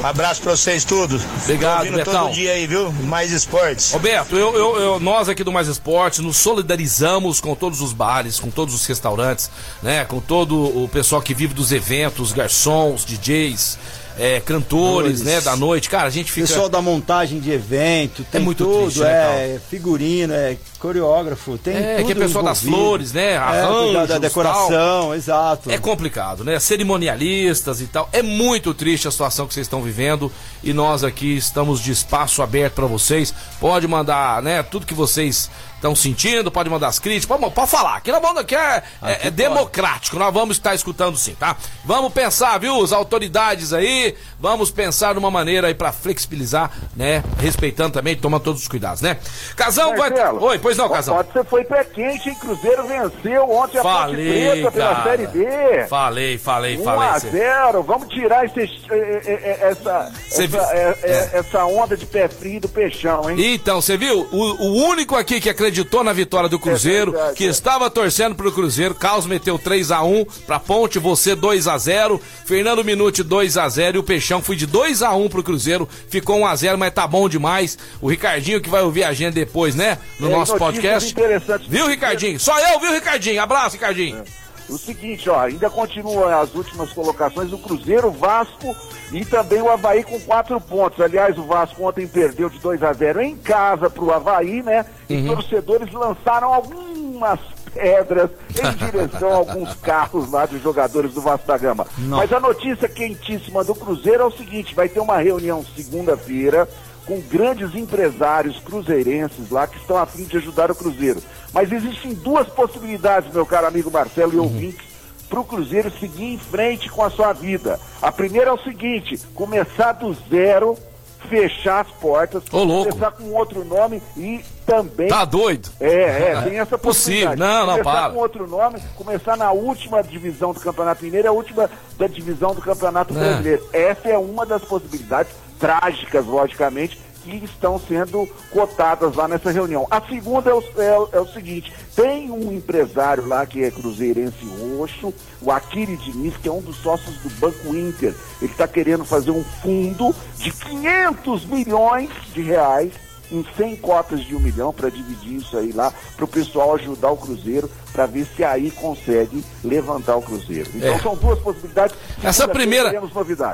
Abraço pra vocês tudo. Obrigado, Betão. todo dia aí, viu? Mais esportes. Roberto, eu, eu- eu- nós aqui do Mais Esportes nos solidarizamos com todos os bares, com todos os restaurantes, né? Com todo o pessoal que vive dos eventos, garçons, DJs, é, cantores, Cantores. né? Da noite. Cara, a gente fica. Pessoal da montagem de evento, tem muito tudo, triste, né, é figurino, é coreógrafo, tem É, tudo que é pessoal das envolvido. flores, né? É, Arranjos, cuidar da decoração, exato. É complicado, né? Cerimonialistas e tal. É muito triste a situação que vocês estão vivendo e nós aqui estamos de espaço aberto para vocês. Pode mandar, né? Tudo que vocês estão sentindo, pode mandar as críticas, pode, pode falar. Aqui na banda aqui é, é- é democrático, nós vamos estar escutando sim, tá? Vamos pensar, viu? As autoridades aí, vamos pensar numa maneira aí para flexibilizar, né? Respeitando também, tomando todos os cuidados, né? Casão vai. Oi, pois Pois não. Pode ser, foi pé quente, hein? Cruzeiro venceu ontem a Ponte Falei, Preta pela cara. Série B. Falei, falei, 1 falei. a cê- 0 vamos tirar esse, eh, eh, eh, essa, essa, viu- eh, é. essa onda de pé frio do peixão, hein? Então, você viu? O, o único aqui que acreditou na vitória do Cruzeiro, É verdade, que é. estava torcendo pro Cruzeiro, Carlos meteu 3x1 pra Ponte, você 2x0, Fernando Minuti 2x0 e o Peixão foi de 2x1 pro Cruzeiro, ficou 1x0, mas tá bom demais. O Ricardinho que vai ouvir a gente depois, né? No É, nosso podcast. interessantes. Viu, Ricardinho? Só eu, viu, Ricardinho? Abraço, Ricardinho. O seguinte, ó, ainda continuam as últimas colocações do Cruzeiro, o Vasco e também o Havaí com quatro pontos. Aliás, o Vasco ontem perdeu de 2 a 0 em casa pro Havaí, né? E Uhum. torcedores lançaram algumas pedras em direção a alguns carros lá dos jogadores do Vasco da Gama. Mas a notícia quentíssima do Cruzeiro é o seguinte, vai ter uma reunião segunda-feira com grandes empresários cruzeirenses lá que estão a fim de ajudar o Cruzeiro. Mas existem duas possibilidades, meu caro amigo Marcelo e ouvintes, para o Cruzeiro seguir em frente com a sua vida. A primeira é o seguinte: começar do zero, fechar as portas, Ô, começar com outro nome e também. Tá doido? É, é, tem essa Possível. possibilidade. Não, não, começar para. com outro nome, começar na última divisão do Campeonato Mineiro e a última da divisão do Campeonato É. Brasileiro. Essa é uma das possibilidades, trágicas, logicamente, que estão sendo cotadas lá nessa reunião. A segunda é o, é é o seguinte, tem um empresário lá que é cruzeirense roxo, o Akiri Diniz, que é um dos sócios do Banco Inter. Ele está querendo fazer um fundo de 500 milhões de reais em 100 cotas de um milhão para dividir isso aí lá, para o pessoal ajudar o Cruzeiro, para ver se aí consegue levantar o Cruzeiro. Então É. são duas possibilidades. Essa primeira,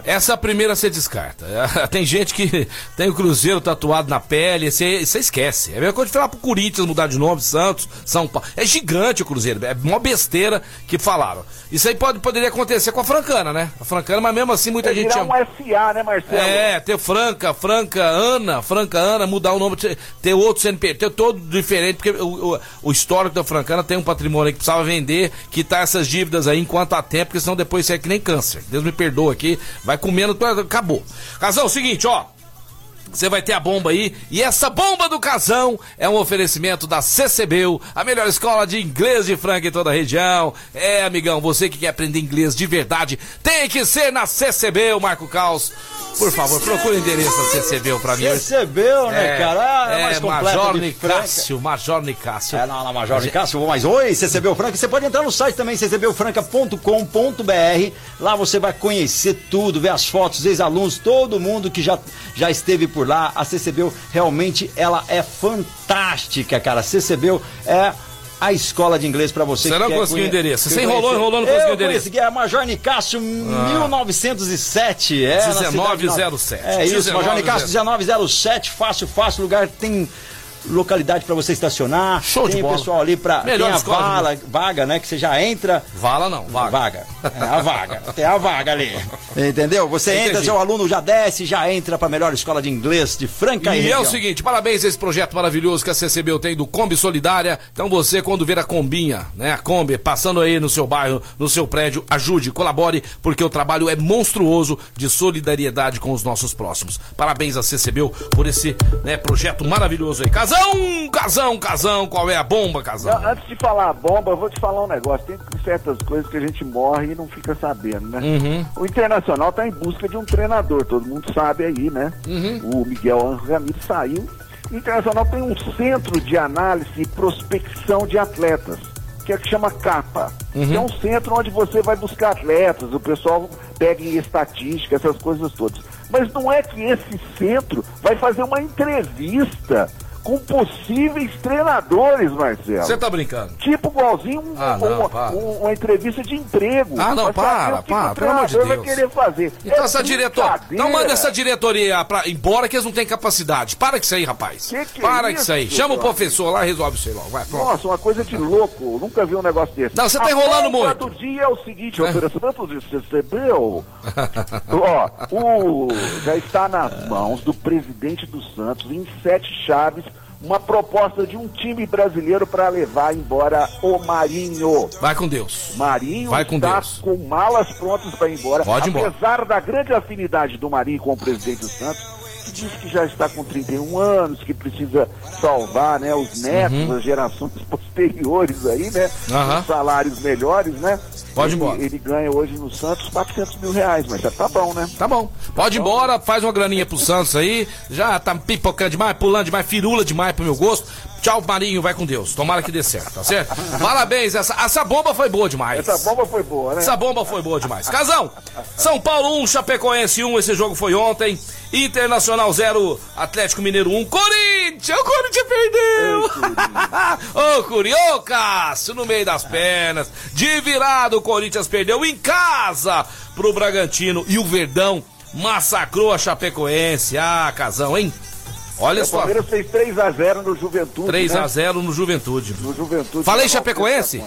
essa primeira você descarta. Tem gente que tem o Cruzeiro tatuado na pele, você você esquece. É a mesma coisa de falar pro Corinthians mudar de nome, Santos, São Paulo. É gigante o Cruzeiro, é uma besteira que falaram. Isso aí pode, poderia acontecer com a Francana, né? A Francana, mas mesmo assim muita É gente chama. um SA, né, Marcelo? É, ter Franca, Franca Ana, Franca Ana, mudar o nome, ter- outro CNPJ, ter todo diferente, porque o, o, o histórico da Francana tem um patrimônio aí que precisava vender, quitar essas dívidas aí enquanto há tempo, porque senão depois isso é que nem câncer. Deus me perdoa aqui, vai comendo, acabou. Casal, é o seguinte, ó. Você vai ter a bomba aí. E essa bomba do casão é um oferecimento da CCBU, a melhor escola de inglês de Franca em toda a região. É, amigão, você que quer aprender inglês de verdade, tem que ser na CCBU, Marco Caos. Por favor, procure o endereço da CCBU pra mim. Recebeu, né, cara? Ah, é, mais completa Major. Nicásio, Major Nicásio. É, não, na Major mas oi, CCB Franca. Você pode entrar no site também, ccbufranca.com.br. Lá você vai conhecer tudo, ver as fotos, ex-alunos, todo mundo que já, já esteve por lá. A CCB realmente ela é fantástica, cara. A CCB é a escola de inglês pra você Você que não conseguiu o endereço. Você enrolou, enrolou, não conseguiu o endereço. consegui, é Major Nicásio 1907. É, na cidade de Nova- 1907. É isso, Major 1907. Nicásio 1907, fácil, fácil, lugar tem localidade pra você estacionar. Show de tem bola. pessoal ali Melhor tem a escola de vala, vaga, né, que você já entra Vala não, vaga. vaga. É a vaga. Tem a vaga ali. Entendeu? Você Entendi. entra, seu aluno já desce, já entra pra melhor escola de inglês de Franca e, E é o seguinte, parabéns a esse projeto maravilhoso que a CCB tem do Kombi Solidária. Então você, quando ver a Combinha, né, a Kombi, passando aí no seu bairro, no seu prédio, ajude, colabore, porque o trabalho é monstruoso de solidariedade com os nossos próximos. Parabéns a CCB por esse né, projeto maravilhoso aí. Casão, casão, casão, qual é a bomba, casão? Antes de falar a bomba, eu vou te falar um negócio. Tem certas coisas que a gente morre e não fica sabendo, né? Uhum. O Internacional está em busca de um treinador, todo mundo sabe aí, né? Uhum. O Miguel Angel Ramírez saiu. O Internacional tem um centro de análise e prospecção de atletas, que é que chama CAPA. Uhum. É um centro onde você vai buscar atletas, o pessoal pega em estatística, essas coisas todas. Mas não é que esse centro vai fazer uma entrevista com possíveis treinadores, Marcelo. Você tá brincando? Tipo igualzinho um- Ah, não, uma, um- uma entrevista de emprego. Ah, não, para, o para, o pelo amor de Deus. vai querer fazer. Então É essa diretoria. Então manda essa diretoria pra, embora que eles não têm capacidade. Para com isso aí, rapaz. Que que é Para com isso, aí. Chama o professor lá e resolve isso aí logo. Vai, pronto. Nossa, uma coisa de louco. Eu Nunca vi um negócio desse. Não, você tá enrolando muito. do dia é o seguinte, o oferecimento de recebeu. Ó, o, já está nas mãos do presidente do Santos, em sete chaves, uma proposta de um time brasileiro para levar embora o Marinho. Vai com Deus. Marinho Vai com está Deus. com malas prontas para ir embora. Pode ir embora. Apesar da grande afinidade do Marinho com o presidente Santos, que diz que já está com 31 anos, que precisa salvar né, os netos, Uhum. as gerações posteriores aí, né? Aham. Com salários melhores, né? Pode ir ele, embora. ele ganha hoje no Santos 400 mil reais, mas já tá bom, né? Tá bom. Pode ir embora, faz uma graninha pro Santos aí. Já tá pipocando demais, pulando demais, firula demais pro meu gosto. Tchau, Marinho, vai com Deus. Tomara que dê certo, tá certo? Parabéns, essa, essa bomba foi boa demais. Essa bomba foi boa, né? Essa bomba foi boa demais. Casão, São Paulo 1, Chapecoense 1, esse jogo foi ontem. Internacional 0, Atlético Mineiro 1. Corinthians, o Corinthians perdeu. Ô, Curi, ô, Cássio, no meio das pernas. De virado, o Corinthians perdeu em casa pro Bragantino. E o Verdão massacrou a Chapecoense. Ah, Casão, hein? Olha O só. Palmeiras fez 3x0 no Juventude. 3 né? a 0 no Juventude. No Juventude. Falei Chapecoense?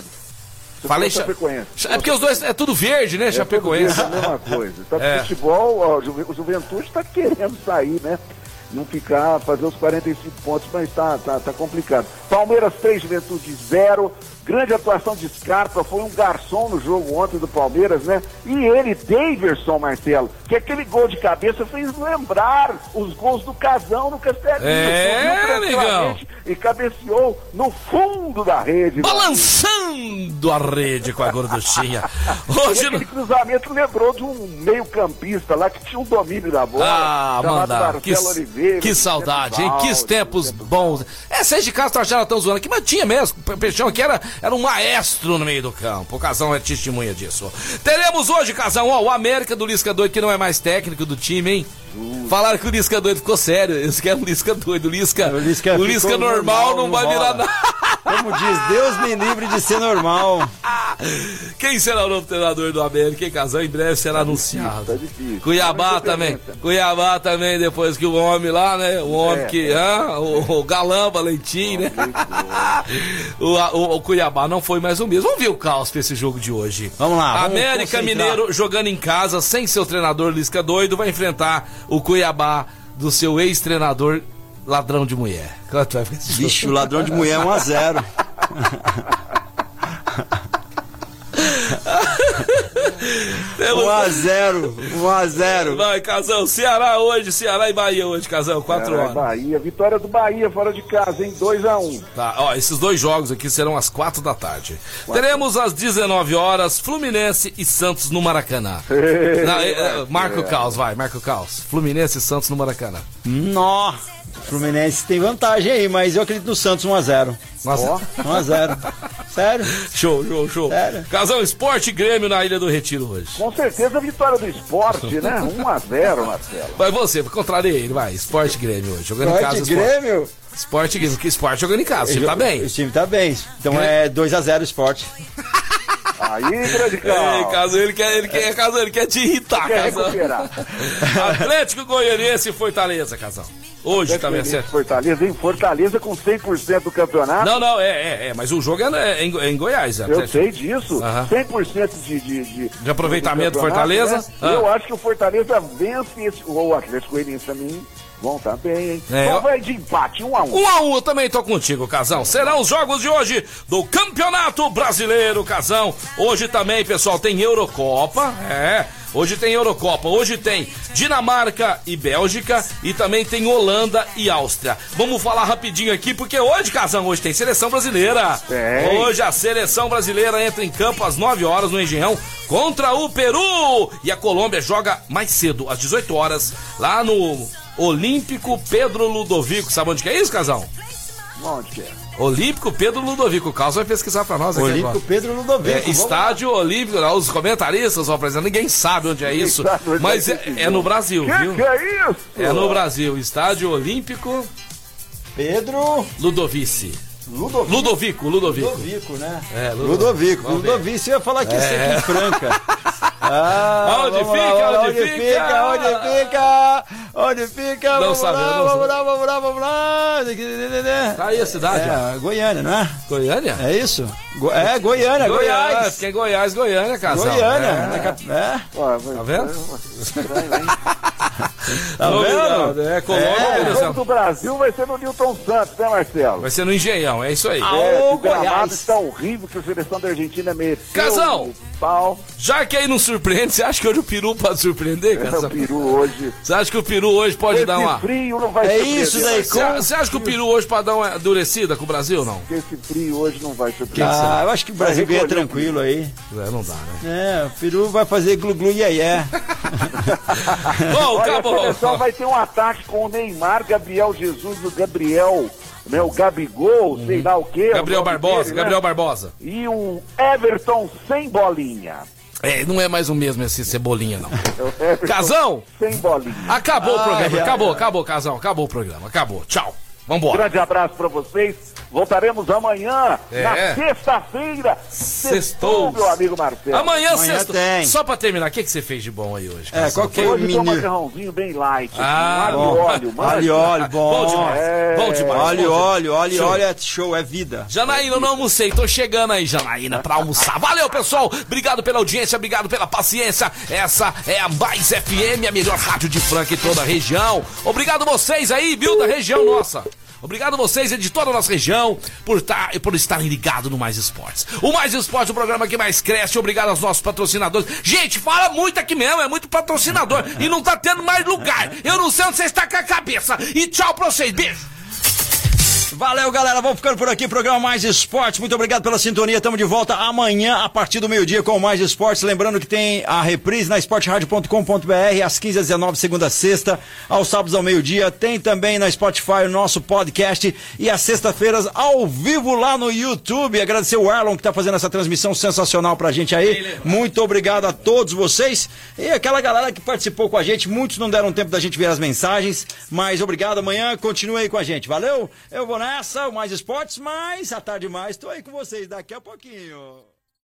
Falei Chapecoense. É porque os dois é tudo verde, né, Chapecoense? É a mesma coisa. Que É. futebol, ó, o o Juventude está querendo sair, né? Não ficar, fazer os 45 pontos, mas tá, tá, tá complicado. Palmeiras 3, Juventude 0. Grande atuação de Scarpa, foi um garçom no jogo ontem do Palmeiras, né? E ele, Daverson Marcelo, que aquele gol de cabeça fez lembrar os gols do Casão no Castelinho. É, tranquilamente E cabeceou no fundo da rede. Balançando a rede com a gorduchinha. Hoje aquele cruzamento lembrou de um meio-campista lá que tinha um domínio da bola. Ah, chamado manda. Que, Oliveira. que saudade, hein? Que tempos bons. É, seis de casa acharam tão zoando aqui, mas tinha mesmo. O Peixão aqui era, era um maestro no meio do campo. O Casão é testemunha disso. Teremos hoje, Casão, ó, o América do Lisca doido, que não é mais técnico do time, hein? Falaram que o Lisca doido ficou sério. Eles querem o Lisca doido. O Lisca, O Lisca o Lisca normal, normal, não não vai virar nada. Como diz, Deus me livre de ser normal. Quem será o novo treinador do América? Em casal, em breve será anunciado. Tá difícil. Cuiabá Muita também. Cuiabá também, depois que o homem lá, né? O homem É, que. hã? o, o Galã Valentim, né? o, o, o Cuiabá não foi mais o mesmo. Vamos ver o caos pra esse jogo de hoje. Vamos lá, vamos América concentrar. Mineiro jogando em casa, sem seu treinador Lisca doido, vai enfrentar o Cuiabá do seu ex-treinador ladrão de mulher. Quanto vai ficar esse jogo? Vixe, o ladrão de mulher é 1x0. Temos- 1x0. 1x0. Vai, Casão. Ceará hoje, Ceará e Bahia hoje, Casão. Quatro Caralho, horas. Bahia, vitória do Bahia fora de casa, hein? 2x1. Tá, ó, esses dois jogos aqui serão às quatro da tarde. Teremos às 19 horas Fluminense e Santos no Maracanã. Não, é, é, marca o caos, vai, marca o caos. Fluminense e Santos no Maracanã. Nó. Fluminense tem vantagem aí, mas eu acredito no Santos 1x0. Nossa. 1x0. Sério? Show, show, show. Sério? Casão Esporte e Grêmio na Ilha do Retiro hoje. Com certeza a vitória do esporte, né? 1x0, Marcelo. Vai você, contrariei ele, vai. Esporte e Grêmio hoje. Jogando em casa. Esporte. Grêmio. Esporte e Grêmio. Que esporte jogando em casa. O time tá bem. O time tá bem. Então é 2x0 esporte. Aí, grande Ei. Casão, ele quer, ele quer, Casão, ele quer te irritar, Quer Casão. Atlético Goianiense e Fortaleza, Casão. Hoje também é certo. Fortaleza, hein? Fortaleza com 100% do campeonato. Não, não, é, é, é, mas o jogo é, é em, é em Goiás. é Eu Atlético. sei disso. Aham. 100% de, de, de, De aproveitamento do Fortaleza? né? Ah. Eu acho que o Fortaleza vence esse. Ou o Atlético Goianiense também vão tá bem, hein? É, Qual eu- de empate? 1 um a 1 um. Um a um, eu também tô contigo, Casão. Serão os jogos de hoje do Campeonato Brasileiro, Casão. Hoje também, pessoal, tem Eurocopa. É, hoje tem Eurocopa. Hoje tem Dinamarca e Bélgica. E também tem Holanda e Áustria. Vamos falar rapidinho aqui, porque hoje, Casão, hoje tem seleção brasileira. Tem. Hoje a seleção brasileira entra em campo às 9 horas no Engenhão contra o Peru. E a Colômbia joga mais cedo, às 18 horas, lá no Olímpico Pedro Ludovico. Sabe onde que é isso, Casão? Onde que é? Olímpico Pedro Ludovico. O Carlos vai pesquisar pra nós aqui Olímpico agora. Pedro Ludovico. É, estádio Olímpico, lá, os comentaristas vão apresentar, ninguém sabe onde é isso, onde mas é é, é no. Brasil, Que viu? que é isso? É no Brasil, Estádio Olímpico Pedro Ludovice. Ludovico. Ludovico, Ludovico. Ludovico, né? É, Ludo- Ludovico. Vamos ver. Ludovico, eu ia falar que É. aqui em Franca. Ah, vamos fica? lá, Onde onde fica? fica? Onde fica? Onde fica? Não vamos sabe, lá, não vamos sabe. lá, vamos lá, vamos lá. Tá aí a cidade. É, Goiânia, não é? Goiânia? É isso? Go- é, Goiânia, Goiás. Fica em Goiás, Goiânia, casal. Goiânia. É. na cap- É. Vai- Tá vendo? Estranho, hein? Tá vendo? É, coloca É. O jogo do Brasil vai ser no Newton Santos, né, Marcelo? Vai ser no Engenhão, é isso aí. É, o gramado está horrível, que a seleção da Argentina meteu Casão. Pau. Já que aí não surpreende, você acha que hoje o Peru pode surpreender, É, Casão? o peru hoje. Você acha que o Peru hoje pode Esse dar uma. frio não vai É surpreender, isso daí, Marcelo. Você você acha que o Peru hoje pode dar uma endurecida com o Brasil, não? Esse frio hoje não vai surpreender. Ah, eu acho que o Brasil Vai ganha tranquilo aí. É, não dá, né? É, o Peru vai fazer glu-glu e aí é. Bom, acabou. a seleção vai ter um ataque com o Neymar, Gabriel Jesus, o Gabriel, né, o Gabigol, sei lá o quê. Uhum. Gabriel o Barbosa, dele, né? Gabriel Barbosa. E o Everton sem bolinha. É, não é mais o mesmo esse cebolinha, não. É o Casão! Sem bolinha. Acabou o Ai, programa, ai, acabou, ai. acabou, Casão, acabou o programa, acabou. Tchau. Vambora. Grande abraço pra vocês. Voltaremos amanhã, É. na sexta-feira. Sextou. meu amigo Marcelo. Amanhã, Amanhã sexta. tem. Só pra terminar, o que, que você fez de bom aí hoje? É, Casão? qual que foi o Hoje tem um macarrãozinho bem light. Ah, alho bom. e óleo. manja. Olha, olha, bom. Bom demais, É. bom demais. Bom olha, olha, Show. olha, é show, é vida. Janaína, eu não almocei, tô chegando aí, Janaína, pra almoçar. Valeu, pessoal. Obrigado pela audiência, obrigado pela paciência. Essa é a Mais FM, a melhor rádio de Franca em toda a região. Obrigado vocês aí, viu, da região nossa. Obrigado vocês de toda a nossa região por, tá, por estarem ligados no Mais Esportes. O Mais Esportes o programa que mais cresce. Obrigado aos nossos patrocinadores. Gente, fala muito aqui mesmo, é muito patrocinador. E não tá tendo mais lugar. Eu não sei onde você está com a cabeça. E tchau pra vocês. Beijo. Valeu, galera. Vamos ficando por aqui. Programa Mais Esportes. Muito obrigado pela sintonia. Estamos de volta amanhã, a partir do meio-dia, com Mais Esportes. Lembrando que tem a reprise na esporteradio.com.br, às 15 às 19 segunda a sexta, aos sábados ao meio-dia. Tem também na Spotify o nosso podcast e às sextas-feiras ao vivo lá no YouTube. Agradecer o Arlon que está fazendo essa transmissão sensacional pra gente aí. Muito obrigado a todos vocês. E aquela galera que participou com a gente. Muitos não deram tempo da gente ver as mensagens, mas obrigado. Amanhã continue aí com a gente. Valeu? Eu vou nessa, o Mais Esportes, mas à tarde mais, tô aí com vocês daqui a pouquinho.